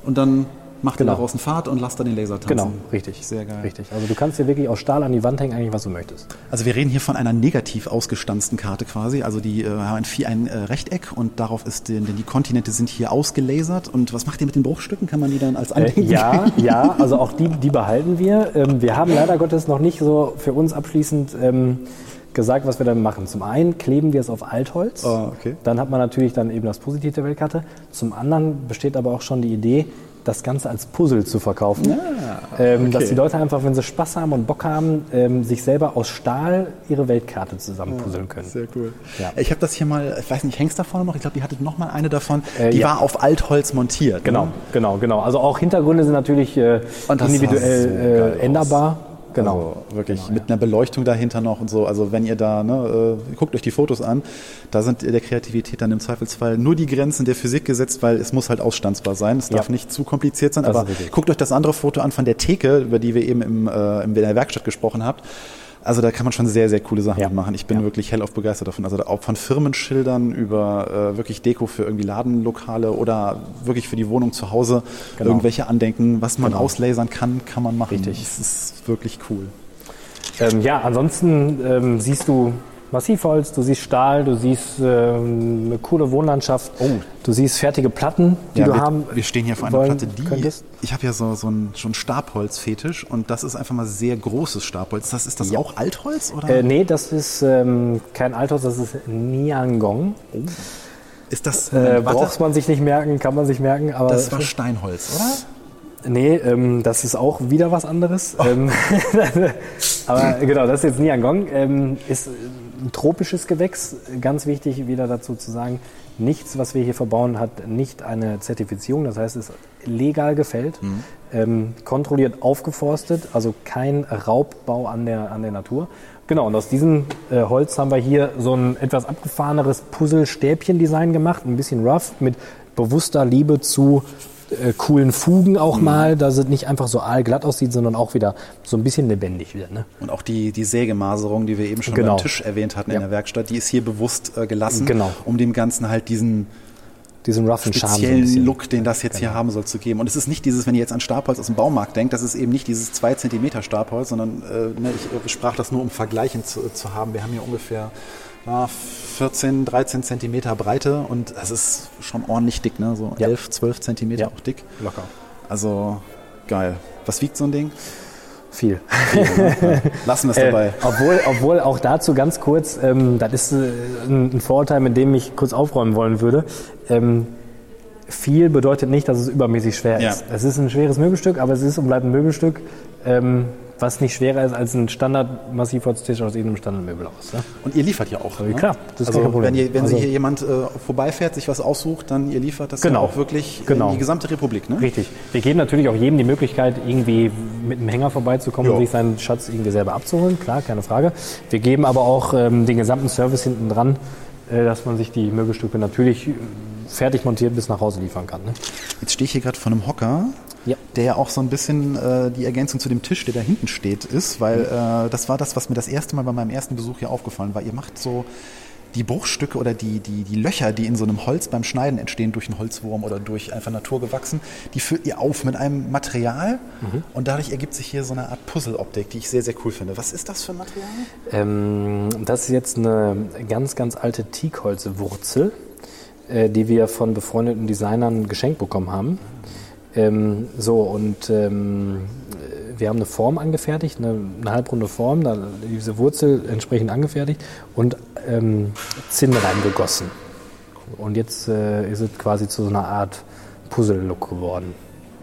und dann macht ihr Genau. daraus eine Fahrt und lasst da den Laser tanzen. Genau, richtig. Sehr geil. Richtig. Also du kannst dir wirklich aus Stahl an die Wand hängen, eigentlich was du möchtest. Also wir reden hier von einer negativ ausgestanzten Karte quasi. Also die äh, haben ein, äh, Rechteck und darauf ist die, die Kontinente sind hier ausgelasert. Und was macht ihr mit den Bruchstücken? Kann man die dann als Äh, Andenken? ja, ja, also auch die, die behalten wir. Ähm, wir haben leider Gottes noch nicht so für uns abschließend ähm, gesagt, was wir dann machen. Zum einen kleben wir es auf Altholz. Ah, okay. Dann hat man natürlich dann eben das Positiv der Weltkarte. Zum anderen besteht aber auch schon die Idee, das Ganze als Puzzle zu verkaufen. ähm, Dass die Leute einfach, wenn sie Spaß haben und Bock haben, ähm, sich selber aus Stahl ihre Weltkarte zusammen puzzeln können. Sehr cool. Ja. Ich habe das hier mal, ich weiß nicht, hängst da vorne noch? Ich glaube, ihr hattet noch mal eine davon. Äh, die ja. war auf Altholz montiert. Genau, Ne? genau, genau. Also auch Hintergründe sind natürlich äh, individuell so äh, änderbar. Genau. Also wirklich mit einer Beleuchtung dahinter noch und so. Also wenn ihr da, ne, äh, guckt euch die Fotos an, da sind der Kreativität dann im Zweifelsfall nur die Grenzen der Physik gesetzt, weil es muss halt ausstandsbar sein. Es darf Ja. nicht zu kompliziert sein. Das aber guckt euch das andere Foto an von der Theke, über die wir eben im, äh, in der Werkstatt gesprochen habt. Also da kann man schon sehr, sehr coole Sachen Ja. machen. Ich bin Ja. wirklich hellauf begeistert davon. Also auch von Firmenschildern über äh, wirklich Deko für irgendwie Ladenlokale oder wirklich für die Wohnung zu Hause. Genau. Irgendwelche Andenken, was man Genau. auslasern kann, kann man machen. Richtig. Das ist wirklich cool. Ähm, ja, ansonsten ähm, siehst du Massivholz, du siehst Stahl, du siehst ähm, eine coole Wohnlandschaft, du siehst fertige Platten, die Ja, du wir, haben. wir stehen hier vor einer Platte, die. könntest. Ich habe ja so, so einen schon Stabholz-Fetisch und das ist einfach mal sehr großes Stabholz. Das, ist das auch Altholz? Oder? Äh, nee, das ist ähm, kein Althaus, das ist Niangong. ist das. Äh, braucht man sich nicht merken, kann man sich merken, aber das war Steinholz, oder? Nee, ähm, das ist auch wieder was anderes. Ähm, aber genau, das ist jetzt Niangong. Ähm, ist ein tropisches Gewächs. Ganz wichtig, wieder dazu zu sagen, nichts, was wir hier verbauen, hat nicht eine Zertifizierung. Das heißt, es ist legal gefällt, ähm, kontrolliert aufgeforstet, also kein Raubbau an der, an der Natur. Genau, und aus diesem äh, Holz haben wir hier so ein etwas abgefahreneres Puzzle-Stäbchen-Design gemacht, ein bisschen rough, mit bewusster Liebe zu äh, coolen Fugen auch mal, dass es nicht einfach so aalglatt aussieht, sondern auch wieder so ein bisschen lebendig wird. Ne? Und auch die, die Sägemaserung, die wir eben schon Genau. beim Tisch erwähnt hatten Ja. in der Werkstatt, die ist hier bewusst äh, gelassen, Genau. um dem Ganzen halt diesen Diesen roughen so speziellen bisschen. Look, den das jetzt hier haben soll, zu geben. Und es ist nicht dieses, wenn ihr jetzt an Stabholz aus dem Baumarkt denkt, das ist eben nicht dieses 2 cm Stabholz, sondern äh, ne, ich sprach das nur, um Vergleichen zu, zu haben. Wir haben hier ungefähr 14, 13 Zentimeter Breite und es ist schon ordentlich dick, ne? so Ja. 11, 12 Zentimeter Ja. auch dick. Locker. Also geil. Was wiegt so ein Ding? Viel. Lassen wir es Äh, dabei. obwohl, obwohl auch dazu ganz kurz, ähm, das ist äh, ein, ein Vorurteil, mit dem ich kurz aufräumen wollen würde. Ähm, viel bedeutet nicht, dass es übermäßig schwer Ja. ist. Es ist ein schweres Möbelstück, aber es ist und bleibt ein Möbelstück, ähm, was nicht schwerer ist als ein Standard-Massivholztisch aus irgendeinem Standardmöbelhaus. Ne? Und ihr liefert ja auch. Ja, klar, das ist also. Wenn, ihr, wenn Also- sich hier jemand äh, vorbeifährt, sich was aussucht, dann ihr liefert das Genau. ja auch wirklich Genau. in die gesamte Republik. Ne? Richtig. Wir geben natürlich auch jedem die Möglichkeit, irgendwie mit einem Hänger vorbeizukommen Ja. und sich seinen Schatz irgendwie selber abzuholen. Klar, keine Frage. Wir geben aber auch ähm, den gesamten Service hinten dran, äh, dass man sich die Möbelstücke natürlich fertig montiert bis nach Hause liefern kann. Ne? Jetzt stehe ich hier gerade vor einem Hocker, Ja. der ja auch so ein bisschen äh, die Ergänzung zu dem Tisch, der da hinten steht, ist, weil äh, das war das, was mir das erste Mal bei meinem ersten Besuch hier aufgefallen war. Ihr macht so die Bruchstücke oder die, die, die Löcher, die in so einem Holz beim Schneiden entstehen durch einen Holzwurm oder durch einfach naturgewachsen, die füllt ihr auf mit einem Material und dadurch ergibt sich hier so eine Art Puzzle-Optik, die ich sehr, sehr cool finde. Was ist das für ein Material? Ähm, das ist jetzt eine ganz, ganz alte Teakholzwurzel, äh, die wir von befreundeten Designern geschenkt bekommen haben. Ähm, so, und ähm, äh, wir haben eine Form angefertigt, eine, eine halbrunde Form, da, diese Wurzel entsprechend angefertigt und ähm, Zinn reingegossen. Und jetzt äh, ist es quasi zu so einer Art Puzzle-Look geworden.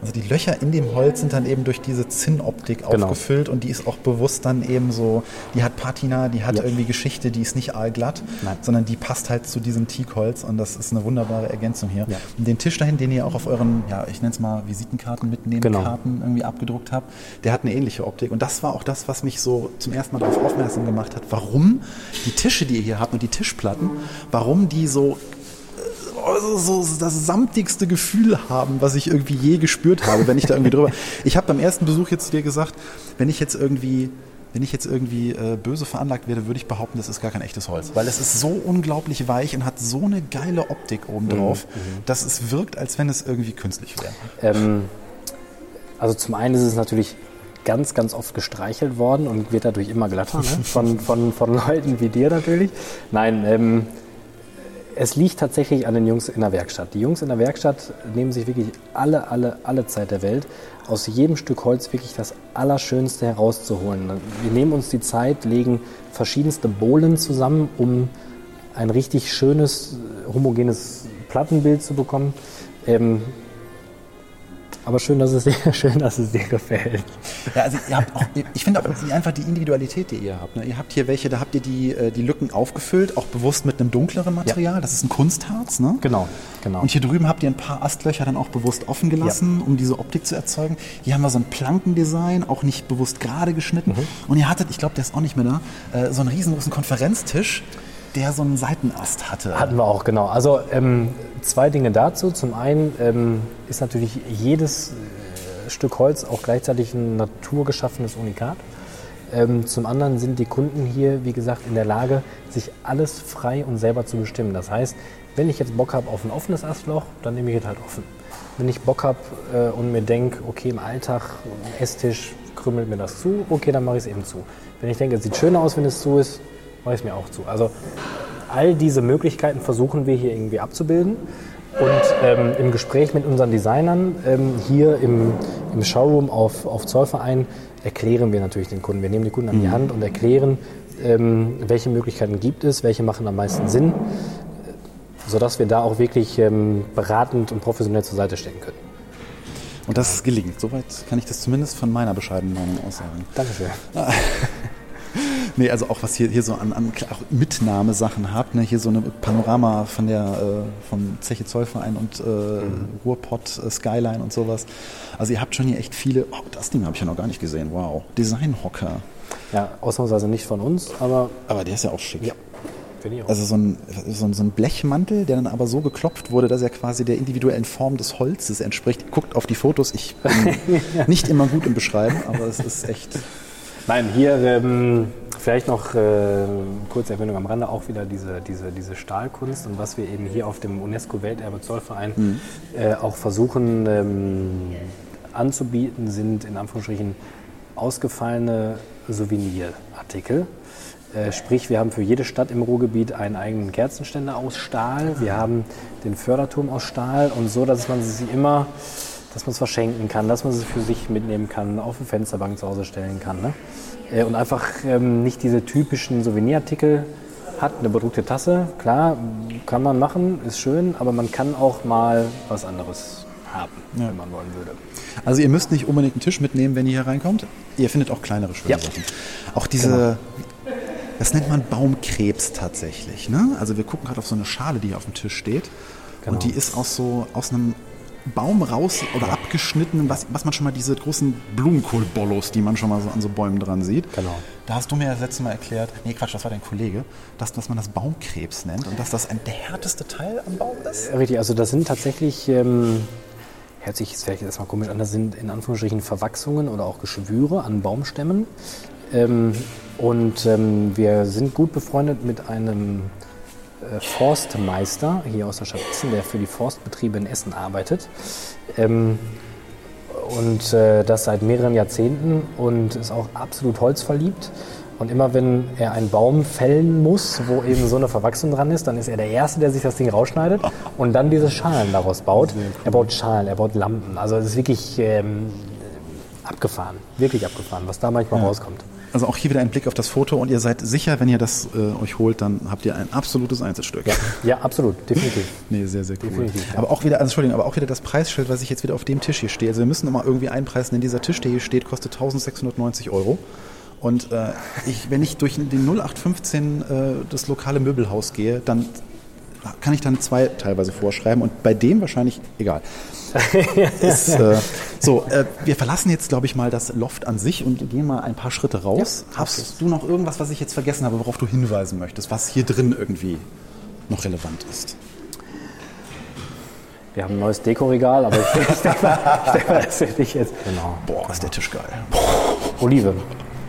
Also die Löcher in dem Holz sind dann eben durch diese Zinnoptik Genau. aufgefüllt und die ist auch bewusst dann eben so, die hat Patina, die hat Ja. irgendwie Geschichte, die ist nicht aalglatt, Nein. sondern die passt halt zu diesem Teakholz und das ist eine wunderbare Ergänzung hier. Ja. Und den Tisch dahin, den ihr auch auf euren, ja, ich nenne es mal Visitenkarten mitnehmen, Genau. Karten irgendwie abgedruckt habt, der hat eine ähnliche Optik und das war auch das, was mich so zum ersten Mal darauf aufmerksam gemacht hat, warum die Tische, die ihr hier habt und die Tischplatten, warum die so also so das samtigste Gefühl haben, was ich irgendwie je gespürt habe, wenn ich da irgendwie drüber. Ich habe beim ersten Besuch jetzt zu dir gesagt, wenn ich jetzt irgendwie wenn ich jetzt irgendwie äh, böse veranlagt werde, würde ich behaupten, das ist gar kein echtes Holz. Weil es ist so unglaublich weich und hat so eine geile Optik obendrauf, dass es wirkt, als wenn es irgendwie künstlich wäre. Ähm, also zum einen ist es natürlich ganz, ganz oft gestreichelt worden und wird dadurch immer glatter, ne? von, von, von Leuten wie dir natürlich. Nein, ähm, es liegt tatsächlich an den Jungs in der Werkstatt. Die Jungs in der Werkstatt nehmen sich wirklich alle, alle, alle Zeit der Welt, aus jedem Stück Holz wirklich das Allerschönste herauszuholen. Wir nehmen uns die Zeit, legen verschiedenste Bohlen zusammen, um ein richtig schönes, homogenes Plattenbild zu bekommen. Ähm, aber schön, dass es dir, schön, dass es dir gefällt. Ja, also ihr habt auch, ich finde auch die- einfach die Individualität, die ihr habt. Ne? Ihr habt hier welche, da habt ihr die, äh, die Lücken aufgefüllt, auch bewusst mit einem dunkleren Material. Das ist ein Kunstharz, ne? Genau, genau. Und hier drüben habt ihr ein paar Astlöcher dann auch bewusst offen gelassen, um diese Optik zu erzeugen. Hier haben wir so ein Plankendesign, auch nicht bewusst gerade geschnitten. Mhm. Und ihr hattet, ich glaube, der ist auch nicht mehr da, äh, so einen riesengroßen Konferenztisch, der so einen Seitenast hatte. Hatten wir auch, genau. Also ähm, zwei Dinge dazu. Zum einen ähm, ist natürlich jedes äh, Stück Holz auch gleichzeitig ein naturgeschaffenes Unikat. Ähm, zum anderen sind die Kunden hier, wie gesagt, in der Lage, sich alles frei und selber zu bestimmen. Das heißt, wenn ich jetzt Bock habe auf ein offenes Astloch, dann nehme ich es halt offen. Wenn ich Bock habe äh, und mir denke, okay, im Alltag, am Esstisch krümmelt mir das zu, okay, dann mache ich es eben zu. Wenn ich denke, es sieht schöner aus, wenn es zu ist, mache ich es mir auch zu. Also all diese Möglichkeiten versuchen wir hier irgendwie abzubilden. Und ähm, im Gespräch mit unseren Designern ähm, hier im, im Showroom auf, auf Zollverein erklären wir natürlich den Kunden. Wir nehmen die Kunden an die Hand und erklären, ähm, welche Möglichkeiten gibt es, welche machen am meisten Sinn, sodass wir da auch wirklich ähm, beratend und professionell zur Seite stehen können. Und das gelingt. Soweit kann ich das zumindest von meiner bescheidenen Meinung aus sagen. Dankeschön. Nee, also auch was hier, hier so an, an auch Mitnahmesachen habt, ne? hier so eine Panorama von der äh, vom Zeche Zollverein und äh, Ruhrpott äh, Skyline und sowas. Also ihr habt schon hier echt viele, oh, das Ding habe ich ja noch gar nicht gesehen, wow. Designhocker. Ja, ausnahmsweise nicht von uns, aber Aber der ist ja auch schick. ja, finde ich auch. Also so ein, so, ein, so ein Blechmantel, der dann aber so geklopft wurde, dass er quasi der individuellen Form des Holzes entspricht. Guckt auf die Fotos, ich bin nicht immer gut im Beschreiben, aber es ist echt... Nein, hier ähm, vielleicht noch äh, kurze Erwähnung am Rande, auch wieder diese, diese, diese Stahlkunst und was wir eben hier auf dem UNESCO-Welterbe Zollverein äh, auch versuchen ähm, anzubieten, sind in Anführungsstrichen ausgefallene Souvenirartikel. Äh, sprich, wir haben für jede Stadt im Ruhrgebiet einen eigenen Kerzenständer aus Stahl. Wir haben den Förderturm aus Stahl und so, dass man sie immer dass man es verschenken kann, dass man es für sich mitnehmen kann, auf eine Fensterbank zu Hause stellen kann. Ne? Äh, Und einfach ähm, nicht diese typischen Souvenirartikel hat, eine bedruckte Tasse, klar, kann man machen, ist schön, aber man kann auch mal was anderes haben, Ja. wenn man wollen würde. Also ihr müsst nicht unbedingt einen Tisch mitnehmen, wenn ihr hier reinkommt. Ihr findet auch kleinere schöne Ja. Sachen. Auch diese, das nennt man Baumkrebs tatsächlich. Ne? Also wir gucken gerade auf so eine Schale, die hier auf dem Tisch steht. Genau. Und die ist aus so aus einem Baum raus oder abgeschnitten, was, was man schon mal diese großen Blumenkohlbollos, die man schon mal so an so Bäumen dran sieht. Genau. Da hast du mir das letzte Mal erklärt, nee Quatsch, das war dein Kollege, dass, dass man das Baumkrebs nennt und dass das ein, der härteste Teil am Baum ist. Richtig, also das sind tatsächlich, ähm, hört sich jetzt vielleicht erstmal komisch an, das sind in Anführungsstrichen Verwachsungen oder auch Geschwüre an Baumstämmen. Ähm, und ähm, wir sind gut befreundet mit einem Forstmeister hier aus der Stadt Essen, der für die Forstbetriebe in Essen arbeitet. Ähm, und äh, das seit mehreren Jahrzehnten und ist auch absolut holzverliebt. Und immer wenn er einen Baum fällen muss, wo eben so eine Verwachsung dran ist, dann ist er der Erste, der sich das Ding rausschneidet und dann diese Schalen daraus baut. Er baut Schalen, er baut Lampen. Also es ist wirklich ähm, abgefahren, wirklich abgefahren, was da manchmal rauskommt. Also auch hier wieder ein Blick auf das Foto und ihr seid sicher, wenn ihr das äh, euch holt, dann habt ihr ein absolutes Einzelstück. Ja, ja absolut, definitiv. Nee, sehr, sehr cool. Definitiv, ja. Aber auch wieder, also Entschuldigung, aber auch wieder das Preisschild, was ich jetzt wieder auf dem Tisch hier stehe. Also wir müssen immer irgendwie einpreisen, denn dieser Tisch, der hier steht, kostet 1690 Euro. Und äh, ich, wenn ich durch den 0815 äh, das lokale Möbelhaus gehe, dann kann ich dann zwei teilweise vorschreiben und bei dem wahrscheinlich egal. Ist, äh, so, äh, wir verlassen jetzt, glaube ich, mal das Loft an sich und gehen mal ein paar Schritte raus. Ja, Hast du noch irgendwas, was ich jetzt vergessen habe, worauf du hinweisen möchtest, was hier drin irgendwie noch relevant ist? Wir haben ein neues Dekoregal, aber ich, denke mal, das ich jetzt. Genau. Boah, ist der Tisch geil. Olive.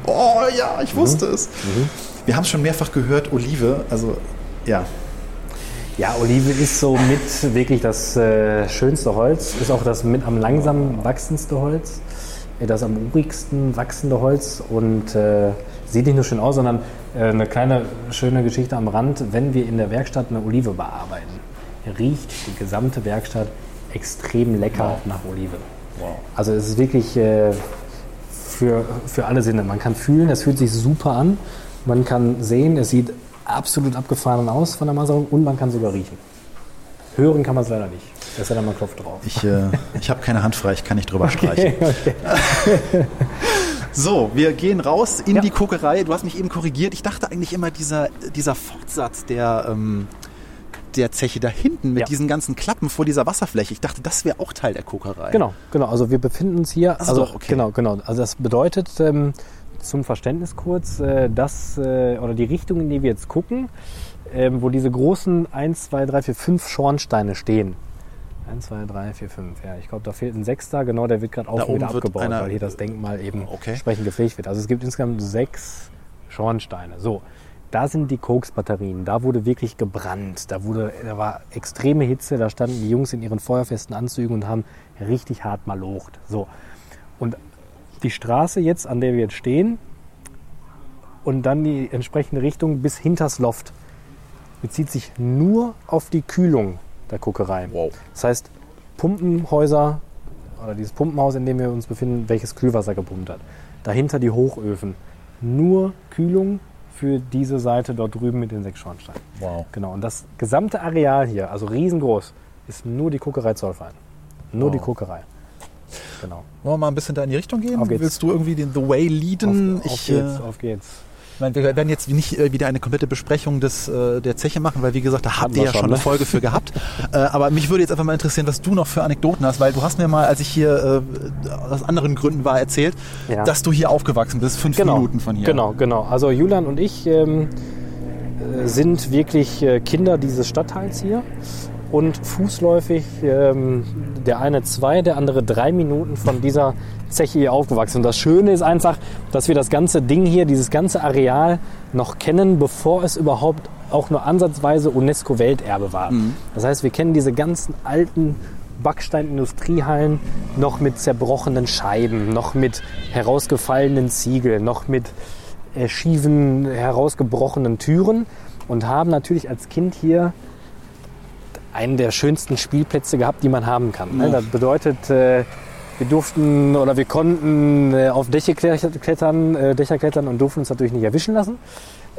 Oh ja, ich wusste es. Wir haben es schon mehrfach gehört, Olive, also ja. Ja, Olive ist so mit wirklich das äh, schönste Holz, ist auch das mit am langsam wachsendste Holz, äh, das am urigsten wachsende Holz. Und äh, sieht nicht nur schön aus, sondern äh, eine kleine schöne Geschichte am Rand, wenn wir in der Werkstatt eine Olive bearbeiten, riecht die gesamte Werkstatt extrem lecker nach Olive. Also es ist wirklich äh, für, für alle Sinne. Man kann fühlen, es fühlt sich super an, man kann sehen, es sieht absolut abgefahren aus von der Maserung und man kann sogar riechen. Hören kann man es leider nicht. Da ist ja dann mal Klopf drauf. Ich, äh, ich habe keine Hand frei, ich kann nicht drüber streichen. So, wir gehen raus in Ja. die Kokerei. Du hast mich eben korrigiert. Ich dachte eigentlich immer, dieser, dieser Fortsatz der, ähm, der Zeche da hinten mit Ja. diesen ganzen Klappen vor dieser Wasserfläche, ich dachte, das wäre auch Teil der Kokerei. Genau, genau. Also wir befinden uns hier. Ach so, also doch, okay. genau, genau. Also das bedeutet ähm, zum Verständnis kurz, äh, dass äh, oder die Richtung, in die wir jetzt gucken, ähm, wo diese großen 1, 2, 3, 4, 5 Schornsteine stehen. 1, 2, 3, 4, 5. Ja, ich glaube, da fehlt ein Sechster. Genau, der wird gerade auch wieder abgebaut, einer- weil hier das Denkmal eben Okay. entsprechend gepflegt wird. Also es gibt insgesamt sechs Schornsteine. So, da sind die Koks-Batterien. Da wurde wirklich gebrannt. Da, wurde, da war extreme Hitze. Da standen die Jungs in ihren feuerfesten Anzügen und haben richtig hart malocht. So. Und die Straße jetzt, an der wir jetzt stehen, und dann die entsprechende Richtung bis hinters Loft, bezieht sich nur auf die Kühlung der Kokerei. Wow. Das heißt, Pumpenhäuser oder dieses Pumpenhaus, in dem wir uns befinden, welches Kühlwasser gepumpt hat. Dahinter die Hochöfen. Nur Kühlung für diese Seite dort drüben mit den sechs Schornsteinen. Wow. Genau. Und das gesamte Areal hier, also riesengroß, ist nur die Kokerei Zollverein. Nur Wow. die Kokerei. Genau. Wollen wir mal ein bisschen da in die Richtung gehen? Willst du irgendwie den The Way leaden? Auf, auf ich, geht's, äh, auf geht's. Ich meine, wir werden jetzt nicht äh, wieder eine komplette Besprechung des, äh, der Zeche machen, weil wie gesagt, da habt ihr wir ja schon, schon ne? eine Folge für gehabt. aber mich würde jetzt einfach mal interessieren, was du noch für Anekdoten hast, weil du hast mir mal, als ich hier aus anderen Gründen war, erzählt, Ja. dass du hier aufgewachsen bist, fünf Minuten von hier. Genau, genau. Also Julian und ich ähm, äh, sind wirklich Kinder dieses Stadtteils hier und fußläufig ähm, der eine zwei, der andere drei Minuten von dieser Zeche hier aufgewachsen. Und das Schöne ist einfach, dass wir das ganze Ding hier, dieses ganze Areal noch kennen, bevor es überhaupt auch nur ansatzweise UNESCO-Welterbe war. Das heißt, wir kennen diese ganzen alten Backsteinindustriehallen noch mit zerbrochenen Scheiben, noch mit herausgefallenen Ziegeln, noch mit äh, schiefen, herausgebrochenen Türen und haben natürlich als Kind hier einen der schönsten Spielplätze gehabt, die man haben kann. Ne? Das bedeutet, äh, wir durften oder wir konnten äh, auf Dächer klettern, äh, Dächer klettern und durften uns natürlich nicht erwischen lassen.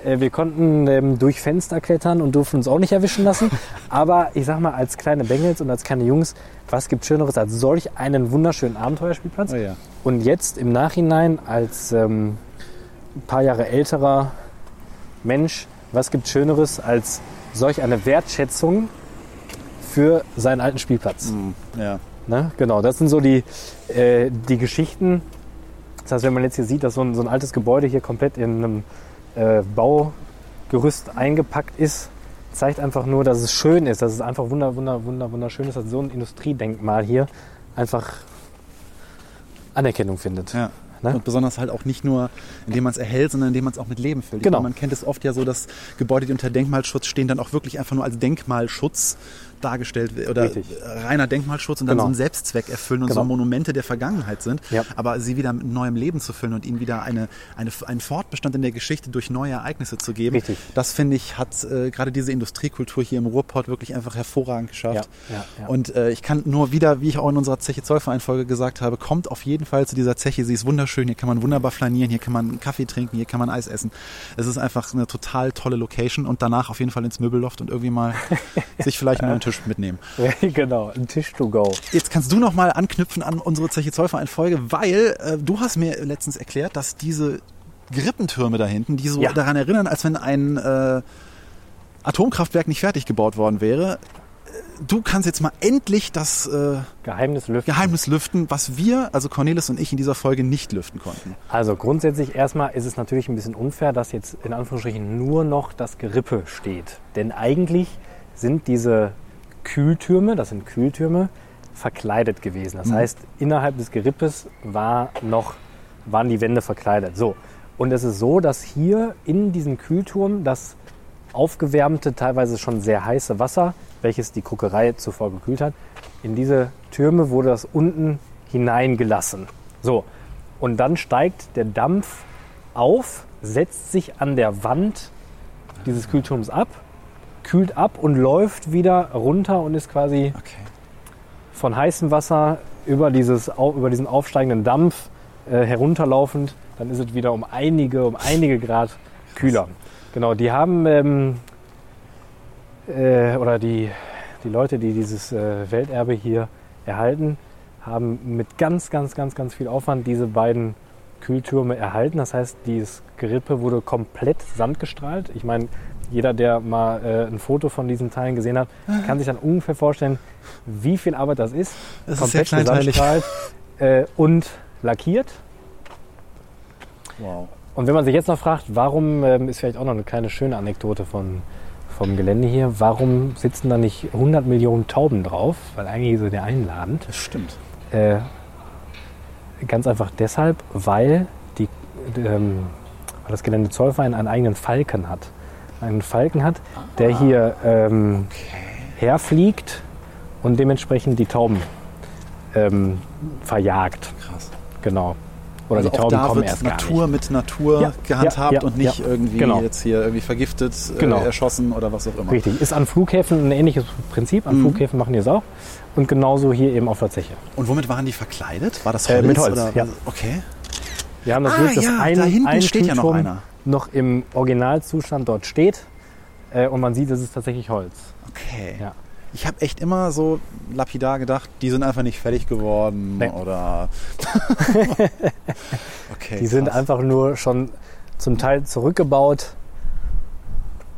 Äh, wir konnten ähm, durch Fenster klettern und durften uns auch nicht erwischen lassen. Aber ich sag mal, als kleine Bengels und als kleine Jungs, was gibt Schöneres als solch einen wunderschönen Abenteuerspielplatz? Oh ja. Und jetzt im Nachhinein als ähm, ein paar Jahre älterer Mensch, was gibt Schöneres als solch eine Wertschätzung für seinen alten Spielplatz? Ja. Ne? Genau, das sind so die, äh, die Geschichten. Das heißt, wenn man jetzt hier sieht, dass so ein, so ein altes Gebäude hier komplett in einem äh, Baugerüst eingepackt ist, zeigt einfach nur, dass es schön ist, dass es einfach wunder, wunder, wunder, wunderschön ist, dass so ein Industriedenkmal hier einfach Anerkennung findet. Ja. Ne? Und besonders halt auch nicht nur, indem man es erhält, sondern indem man es auch mit Leben füllt. Genau. meine, Man kennt es oft ja so, dass Gebäude, die unter Denkmalschutz stehen, dann auch wirklich einfach nur als Denkmalschutz dargestellt oder Richtig. reiner Denkmalschutz und dann Genau. so einen Selbstzweck erfüllen und Genau. so Monumente der Vergangenheit sind. Ja. Aber sie wieder mit neuem Leben zu füllen und ihnen wieder eine, eine, einen Fortbestand in der Geschichte durch neue Ereignisse zu geben, Richtig. das finde ich, hat äh, gerade diese Industriekultur hier im Ruhrpott wirklich einfach hervorragend geschafft. Ja, ja, ja. Und äh, ich kann nur wieder, wie ich auch in unserer Zeche Zollverein-Folge gesagt habe, kommt auf jeden Fall zu dieser Zeche. Sie ist wunderschön. Hier kann man wunderbar flanieren, hier kann man einen Kaffee trinken, hier kann man Eis essen. Es ist einfach eine total tolle Location und danach auf jeden Fall ins Möbelloft und irgendwie mal sich vielleicht mal einen Tisch mitnehmen. genau, ein Tisch to go. Jetzt kannst du noch mal anknüpfen an unsere Zeche Zollverein-Folge, weil äh, du hast mir letztens erklärt, dass diese Grippentürme da hinten, die so Ja. daran erinnern, als wenn ein äh, Atomkraftwerk nicht fertig gebaut worden wäre. Äh, Du kannst jetzt mal endlich das äh, Geheimnis lüften. Geheimnis lüften, was wir, also Cornelis und ich, in dieser Folge nicht lüften konnten. Also grundsätzlich erstmal ist es natürlich ein bisschen unfair, dass jetzt in Anführungsstrichen nur noch das Gerippe steht. Denn eigentlich sind diese Kühltürme, das sind Kühltürme, verkleidet gewesen. Das heißt, innerhalb des Gerippes war noch, waren die Wände verkleidet. So. Und es ist so, dass hier in diesem Kühlturm das aufgewärmte, teilweise schon sehr heiße Wasser, welches die Kokerei zuvor gekühlt hat, in diese Türme wurde das unten hineingelassen. So, und dann steigt der Dampf auf, setzt sich an der Wand dieses Kühlturms ab, kühlt ab und läuft wieder runter und ist quasi Okay. von heißem Wasser über, dieses, über diesen aufsteigenden Dampf äh, herunterlaufend. Dann ist es wieder um einige, um einige Grad kühler. Genau, die haben, ähm, äh, oder die, die Leute, die dieses äh, Welterbe hier erhalten, haben mit ganz, ganz, ganz, ganz viel Aufwand diese beiden Kühltürme erhalten. Das heißt, dieses Gerippe wurde komplett sandgestrahlt. Ich meine, jeder, der mal äh, ein Foto von diesen Teilen gesehen hat, kann sich dann ungefähr vorstellen, wie viel Arbeit das ist. Das ist sehr kleinteilig. äh, und lackiert. Wow. Und wenn man sich jetzt noch fragt, warum, ähm, ist vielleicht auch noch eine kleine schöne Anekdote von, vom Gelände hier, warum sitzen da nicht 100 Millionen Tauben drauf? Weil eigentlich ist es ja einladend. Das stimmt. Äh, ganz einfach deshalb, weil, die, ähm, weil das Gelände Zollverein einen eigenen Falken hat. Einen Falken hat, der hier ähm, herfliegt und dementsprechend die Tauben ähm, verjagt. Krass. Genau. Oder also die Tauben da kommen erst gar Natur nicht. mit Natur Ja, gehandhabt ja, ja, und nicht irgendwie Genau. jetzt hier irgendwie vergiftet, Genau. äh, erschossen oder was auch immer. Richtig, ist an Flughäfen ein ähnliches Prinzip. An Mhm. Flughäfen machen die es auch. Und genauso hier eben auf der Zeche. Und womit waren die verkleidet? War das Äh, Holz? mit Holz, oder? ja. Okay. Wir haben das Ah, Glück, dass ja, ein, da hinten ein steht ja noch Kühlturm einer. Noch im Originalzustand dort steht. Äh, und man sieht, es ist tatsächlich Holz. Okay. Ja. Ich habe echt immer so lapidar gedacht, die sind einfach nicht fertig geworden Nee. oder. okay. Die sind krass. einfach nur schon zum Teil zurückgebaut.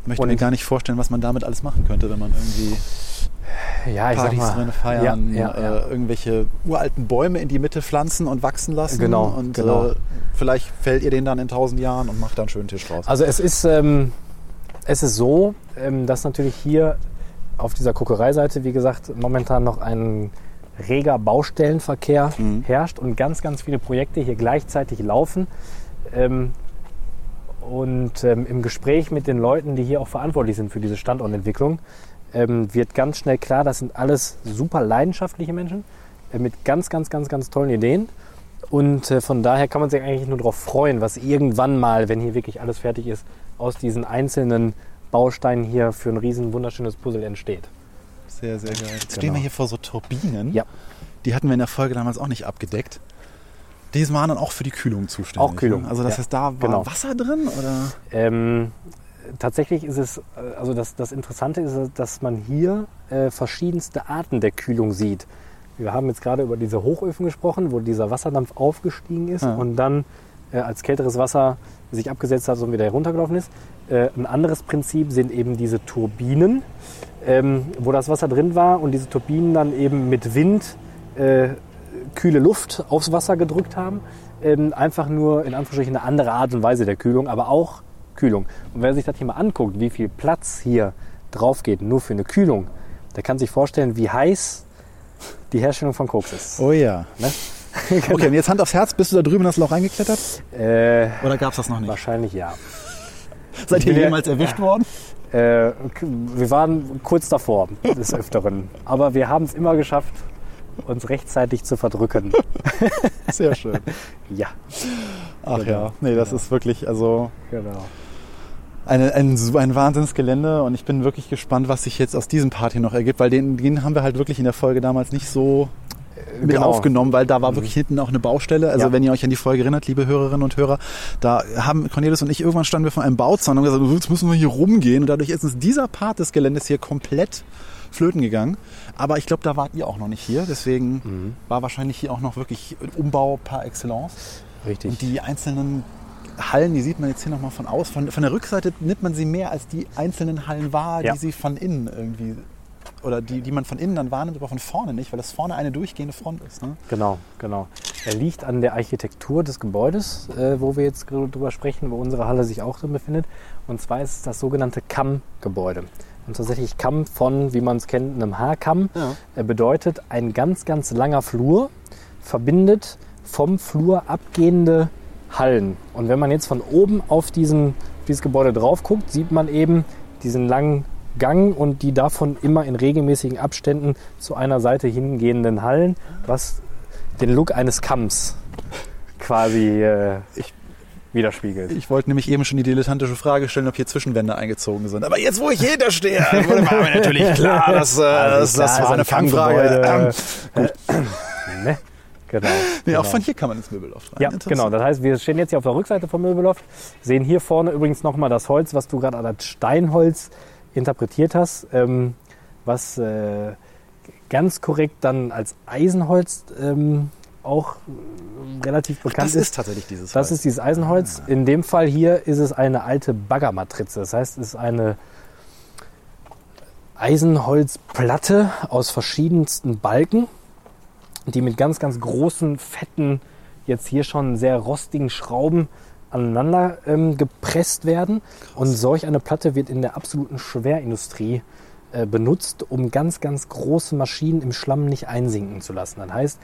Ich möchte mir gar nicht vorstellen, was man damit alles machen könnte, wenn man irgendwie Ja, ich sag Partys mal. drin feiern, Ja, ja, ja. Äh, irgendwelche uralten Bäume in die Mitte pflanzen und wachsen lassen. Genau, Und genau. Äh, vielleicht fällt ihr den dann in tausend Jahren und macht da einen schönen Tisch draus. Also es ist, ähm, es ist so, ähm, dass natürlich hier auf dieser Kokereiseite, wie gesagt, momentan noch ein reger Baustellenverkehr Mhm. herrscht und ganz, ganz viele Projekte hier gleichzeitig laufen. Ähm, und ähm, im Gespräch mit den Leuten, die hier auch verantwortlich sind für diese Standortentwicklung, ähm, wird ganz schnell klar, das sind alles super leidenschaftliche Menschen äh, mit ganz, ganz, ganz, ganz tollen Ideen. Und äh, von daher kann man sich eigentlich nur darauf freuen, was irgendwann mal, wenn hier wirklich alles fertig ist, aus diesen einzelnen Bausteinen hier für ein riesen wunderschönes Puzzle entsteht. Sehr, sehr geil. Jetzt stehen Genau. wir hier vor so Turbinen. Ja. Die hatten wir in der Folge damals auch nicht abgedeckt. Die waren dann auch für die Kühlung zuständig. Auch Kühlung, ne? Also das ja. heißt, da war Genau. Wasser drin oder? Ähm, tatsächlich ist es, äh, also das, das Interessante ist, dass man hier äh, verschiedenste Arten der Kühlung sieht. Wir haben jetzt gerade über diese Hochöfen gesprochen, wo dieser Wasserdampf aufgestiegen ist Ja. und dann äh, als kälteres Wasser sich abgesetzt hat und wieder heruntergelaufen ist. Äh, ein anderes Prinzip sind eben diese Turbinen, ähm, wo das Wasser drin war und diese Turbinen dann eben mit Wind äh, kühle Luft aufs Wasser gedrückt haben. Ähm, einfach nur in Anführungsstrichen eine andere Art und Weise der Kühlung, aber auch Kühlung. Und wer sich das hier mal anguckt, wie viel Platz hier drauf geht, nur für eine Kühlung, der kann sich vorstellen, wie heiß die Herstellung von Koks ist. Oh ja. Ne? Okay, und jetzt Hand aufs Herz, bist du da drüben in das Loch reingeklettert? Äh, Oder gab es das noch nicht? wahrscheinlich ja. Seid ihr ja- jemals erwischt worden? Äh, wir waren kurz davor, des Öfteren. Aber wir haben es immer geschafft, uns rechtzeitig zu verdrücken. Sehr schön. Ja, Ach Genau. ja, nee, das ist wirklich, also genau. Eine, ein, ein Wahnsinnsgelände und ich bin wirklich gespannt, was sich jetzt aus diesem Part hier noch ergibt, weil den, den haben wir halt wirklich in der Folge damals nicht so mit Genau. aufgenommen, weil da war wirklich hinten auch eine Baustelle. Also Ja. wenn ihr euch an die Folge erinnert, liebe Hörerinnen und Hörer, da haben Cornelis und ich irgendwann standen wir vor einem Bauzaun und haben gesagt, jetzt müssen wir hier rumgehen und dadurch ist uns dieser Part des Geländes hier komplett flöten gegangen. Aber ich glaube, da wart ihr auch noch nicht hier, deswegen Mhm. war wahrscheinlich hier auch noch wirklich Umbau par excellence. Richtig. Und die einzelnen Hallen, die sieht man jetzt hier nochmal von aus. Von, von der Rückseite nimmt man sie mehr als die einzelnen Hallen wahr, Ja. die sie von innen irgendwie, oder die, die man von innen dann wahrnimmt, aber von vorne nicht, weil das vorne eine durchgehende Front ist. Ne? Genau, genau. Er liegt an der Architektur des Gebäudes, äh, wo wir jetzt drüber sprechen, wo unsere Halle sich auch drin befindet. Und zwar ist es das sogenannte Kamm-Gebäude. Und tatsächlich Kamm von, wie man es kennt, einem Haarkamm. Ja. Er bedeutet ein ganz, ganz langer Flur, verbindet vom Flur abgehende Hallen. Und wenn man jetzt von oben auf diesen, dieses Gebäude drauf guckt, sieht man eben diesen langen Gang und die davon immer in regelmäßigen Abständen zu einer Seite hingehenden Hallen, was den Look eines Kamms quasi äh, widerspiegelt. Ich wollte nämlich eben schon die dilettantische Frage stellen, ob hier Zwischenwände eingezogen sind. Aber jetzt, wo ich hinter stehe, wurde mir natürlich klar, dass, äh, das, klar, das war ein eine Fangfrage. Ähm, ne? Genau. nee, genau. auch von hier kann man ins Möbelloft rein. Ja, genau. Das heißt, wir stehen jetzt hier auf der Rückseite vom Möbelloft, sehen hier vorne übrigens nochmal das Holz, was du gerade als Steinholz interpretiert hast, ähm, was äh, ganz korrekt dann als Eisenholz ähm, auch relativ bekannt Das ist tatsächlich dieses Das Holz. ist dieses Eisenholz. In dem Fall hier ist es eine alte Baggermatrize. Das heißt, es ist eine Eisenholzplatte aus verschiedensten Balken, die mit ganz, ganz großen, fetten, jetzt hier schon sehr rostigen Schrauben aneinander ähm, gepresst werden. Und solch eine Platte wird in der absoluten Schwerindustrie äh, benutzt, um ganz, ganz große Maschinen im Schlamm nicht einsinken zu lassen. Das heißt,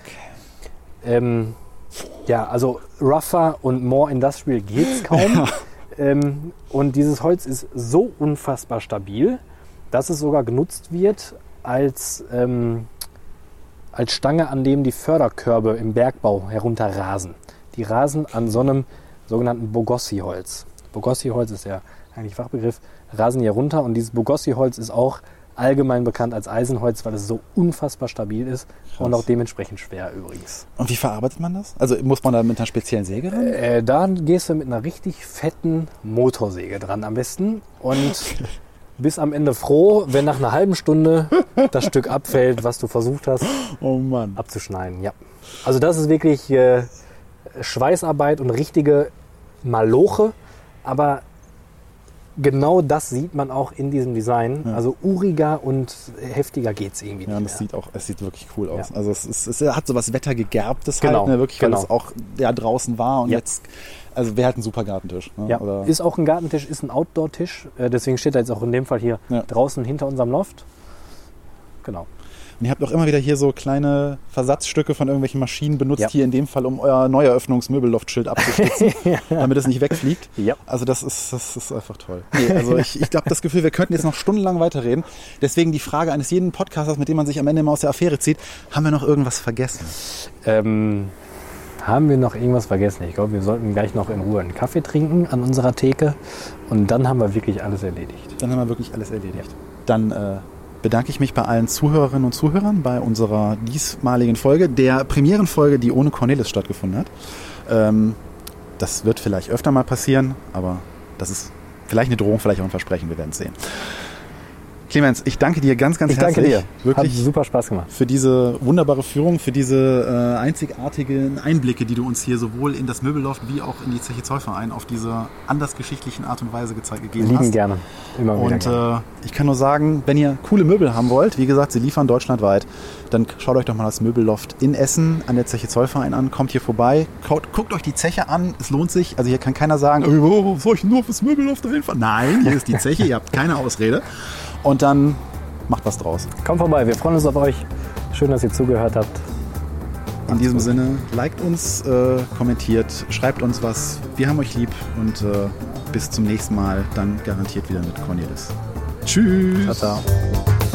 ähm, ja, also rougher und more industrial geht's kaum. ähm, und dieses Holz ist so unfassbar stabil, dass es sogar genutzt wird als, ähm, als Stange, an dem die Förderkörbe im Bergbau herunterrasen. Die rasen an so einem sogenannten Bogossi-Holz. Bogossi-Holz ist der eigentlich Fachbegriff, rasen hier runter und dieses Bogossi-Holz ist auch allgemein bekannt als Eisenholz, weil es so unfassbar stabil ist und auch dementsprechend schwer übrigens. Und wie verarbeitet man das? Also muss man da mit einer speziellen Säge ran? Äh, da gehst du mit einer richtig fetten Motorsäge dran am besten und bist am Ende froh, wenn nach einer halben Stunde das Stück abfällt, was du versucht hast Oh Mann. abzuschneiden. Ja. Also das ist wirklich äh, Schweißarbeit und richtige Maloche, aber genau das sieht man auch in diesem Design. Also uriger und heftiger geht's irgendwie Ja, und das mehr. sieht auch, es sieht wirklich cool aus. Ja. Also es, ist, es hat so was Wettergegerbtes Genau, halt, ne, wirklich, weil genau. es auch ja, draußen war und Ja. jetzt, also wäre halt ein super Gartentisch. Ne? Ja, Oder, ist auch ein Gartentisch, ist ein Outdoor-Tisch. Äh, deswegen steht er jetzt auch in dem Fall hier Ja. draußen hinter unserem Loft. Genau. und ihr habt auch immer wieder hier so kleine Versatzstücke von irgendwelchen Maschinen benutzt, Ja. hier in dem Fall, um euer Neueröffnungsmöbelloft-Schild abzuspitzen, damit es nicht wegfliegt. Ja. Also das ist, das ist einfach toll. Nee, also ich, ich habe das Gefühl, wir könnten jetzt noch stundenlang weiterreden. Deswegen die Frage eines jeden Podcasters, mit dem man sich am Ende mal aus der Affäre zieht, haben wir noch irgendwas vergessen? Ähm, haben wir noch irgendwas vergessen? Ich glaube, wir sollten gleich noch in Ruhe einen Kaffee trinken an unserer Theke und dann haben wir wirklich alles erledigt. Dann haben wir wirklich alles erledigt. Dann äh, bedanke ich mich bei allen Zuhörerinnen und Zuhörern bei unserer diesmaligen Folge, der Premierenfolge, die ohne Cornelis stattgefunden hat. Ähm, das wird vielleicht öfter mal passieren, aber das ist Vielleicht eine Drohung, vielleicht auch ein Versprechen, wir werden es sehen. Clemens, ich danke dir ganz, ganz Ich herzlich. danke dir. Wirklich Hat super Spaß gemacht. für diese wunderbare Führung, für diese äh, einzigartigen Einblicke, die du uns hier sowohl in das Möbelloft wie auch in die Zeche Zollverein auf diese anders geschichtlichen Art und Weise gezeigt gegeben Lieben hast. gerne. Immer wieder Und gerne. äh, ich kann nur sagen, wenn ihr coole Möbel haben wollt, wie gesagt, sie liefern deutschlandweit, dann schaut euch doch mal das Möbelloft in Essen an der Zeche Zollverein an, kommt hier vorbei, guckt, guckt euch die Zeche an, es lohnt sich. Also hier kann keiner sagen, "Ey, wo soll ich nur fürs Möbelloft dahin fahren? Nein, hier ist die Zeche, ihr habt keine Ausrede. Und dann macht was draus. Kommt vorbei, wir freuen uns auf euch. Schön, dass ihr zugehört habt. In diesem Sinne, liked uns, äh, kommentiert, schreibt uns was. Wir haben euch lieb und äh, bis zum nächsten Mal, dann garantiert wieder mit Cornelis. Tschüss. Ciao, ciao.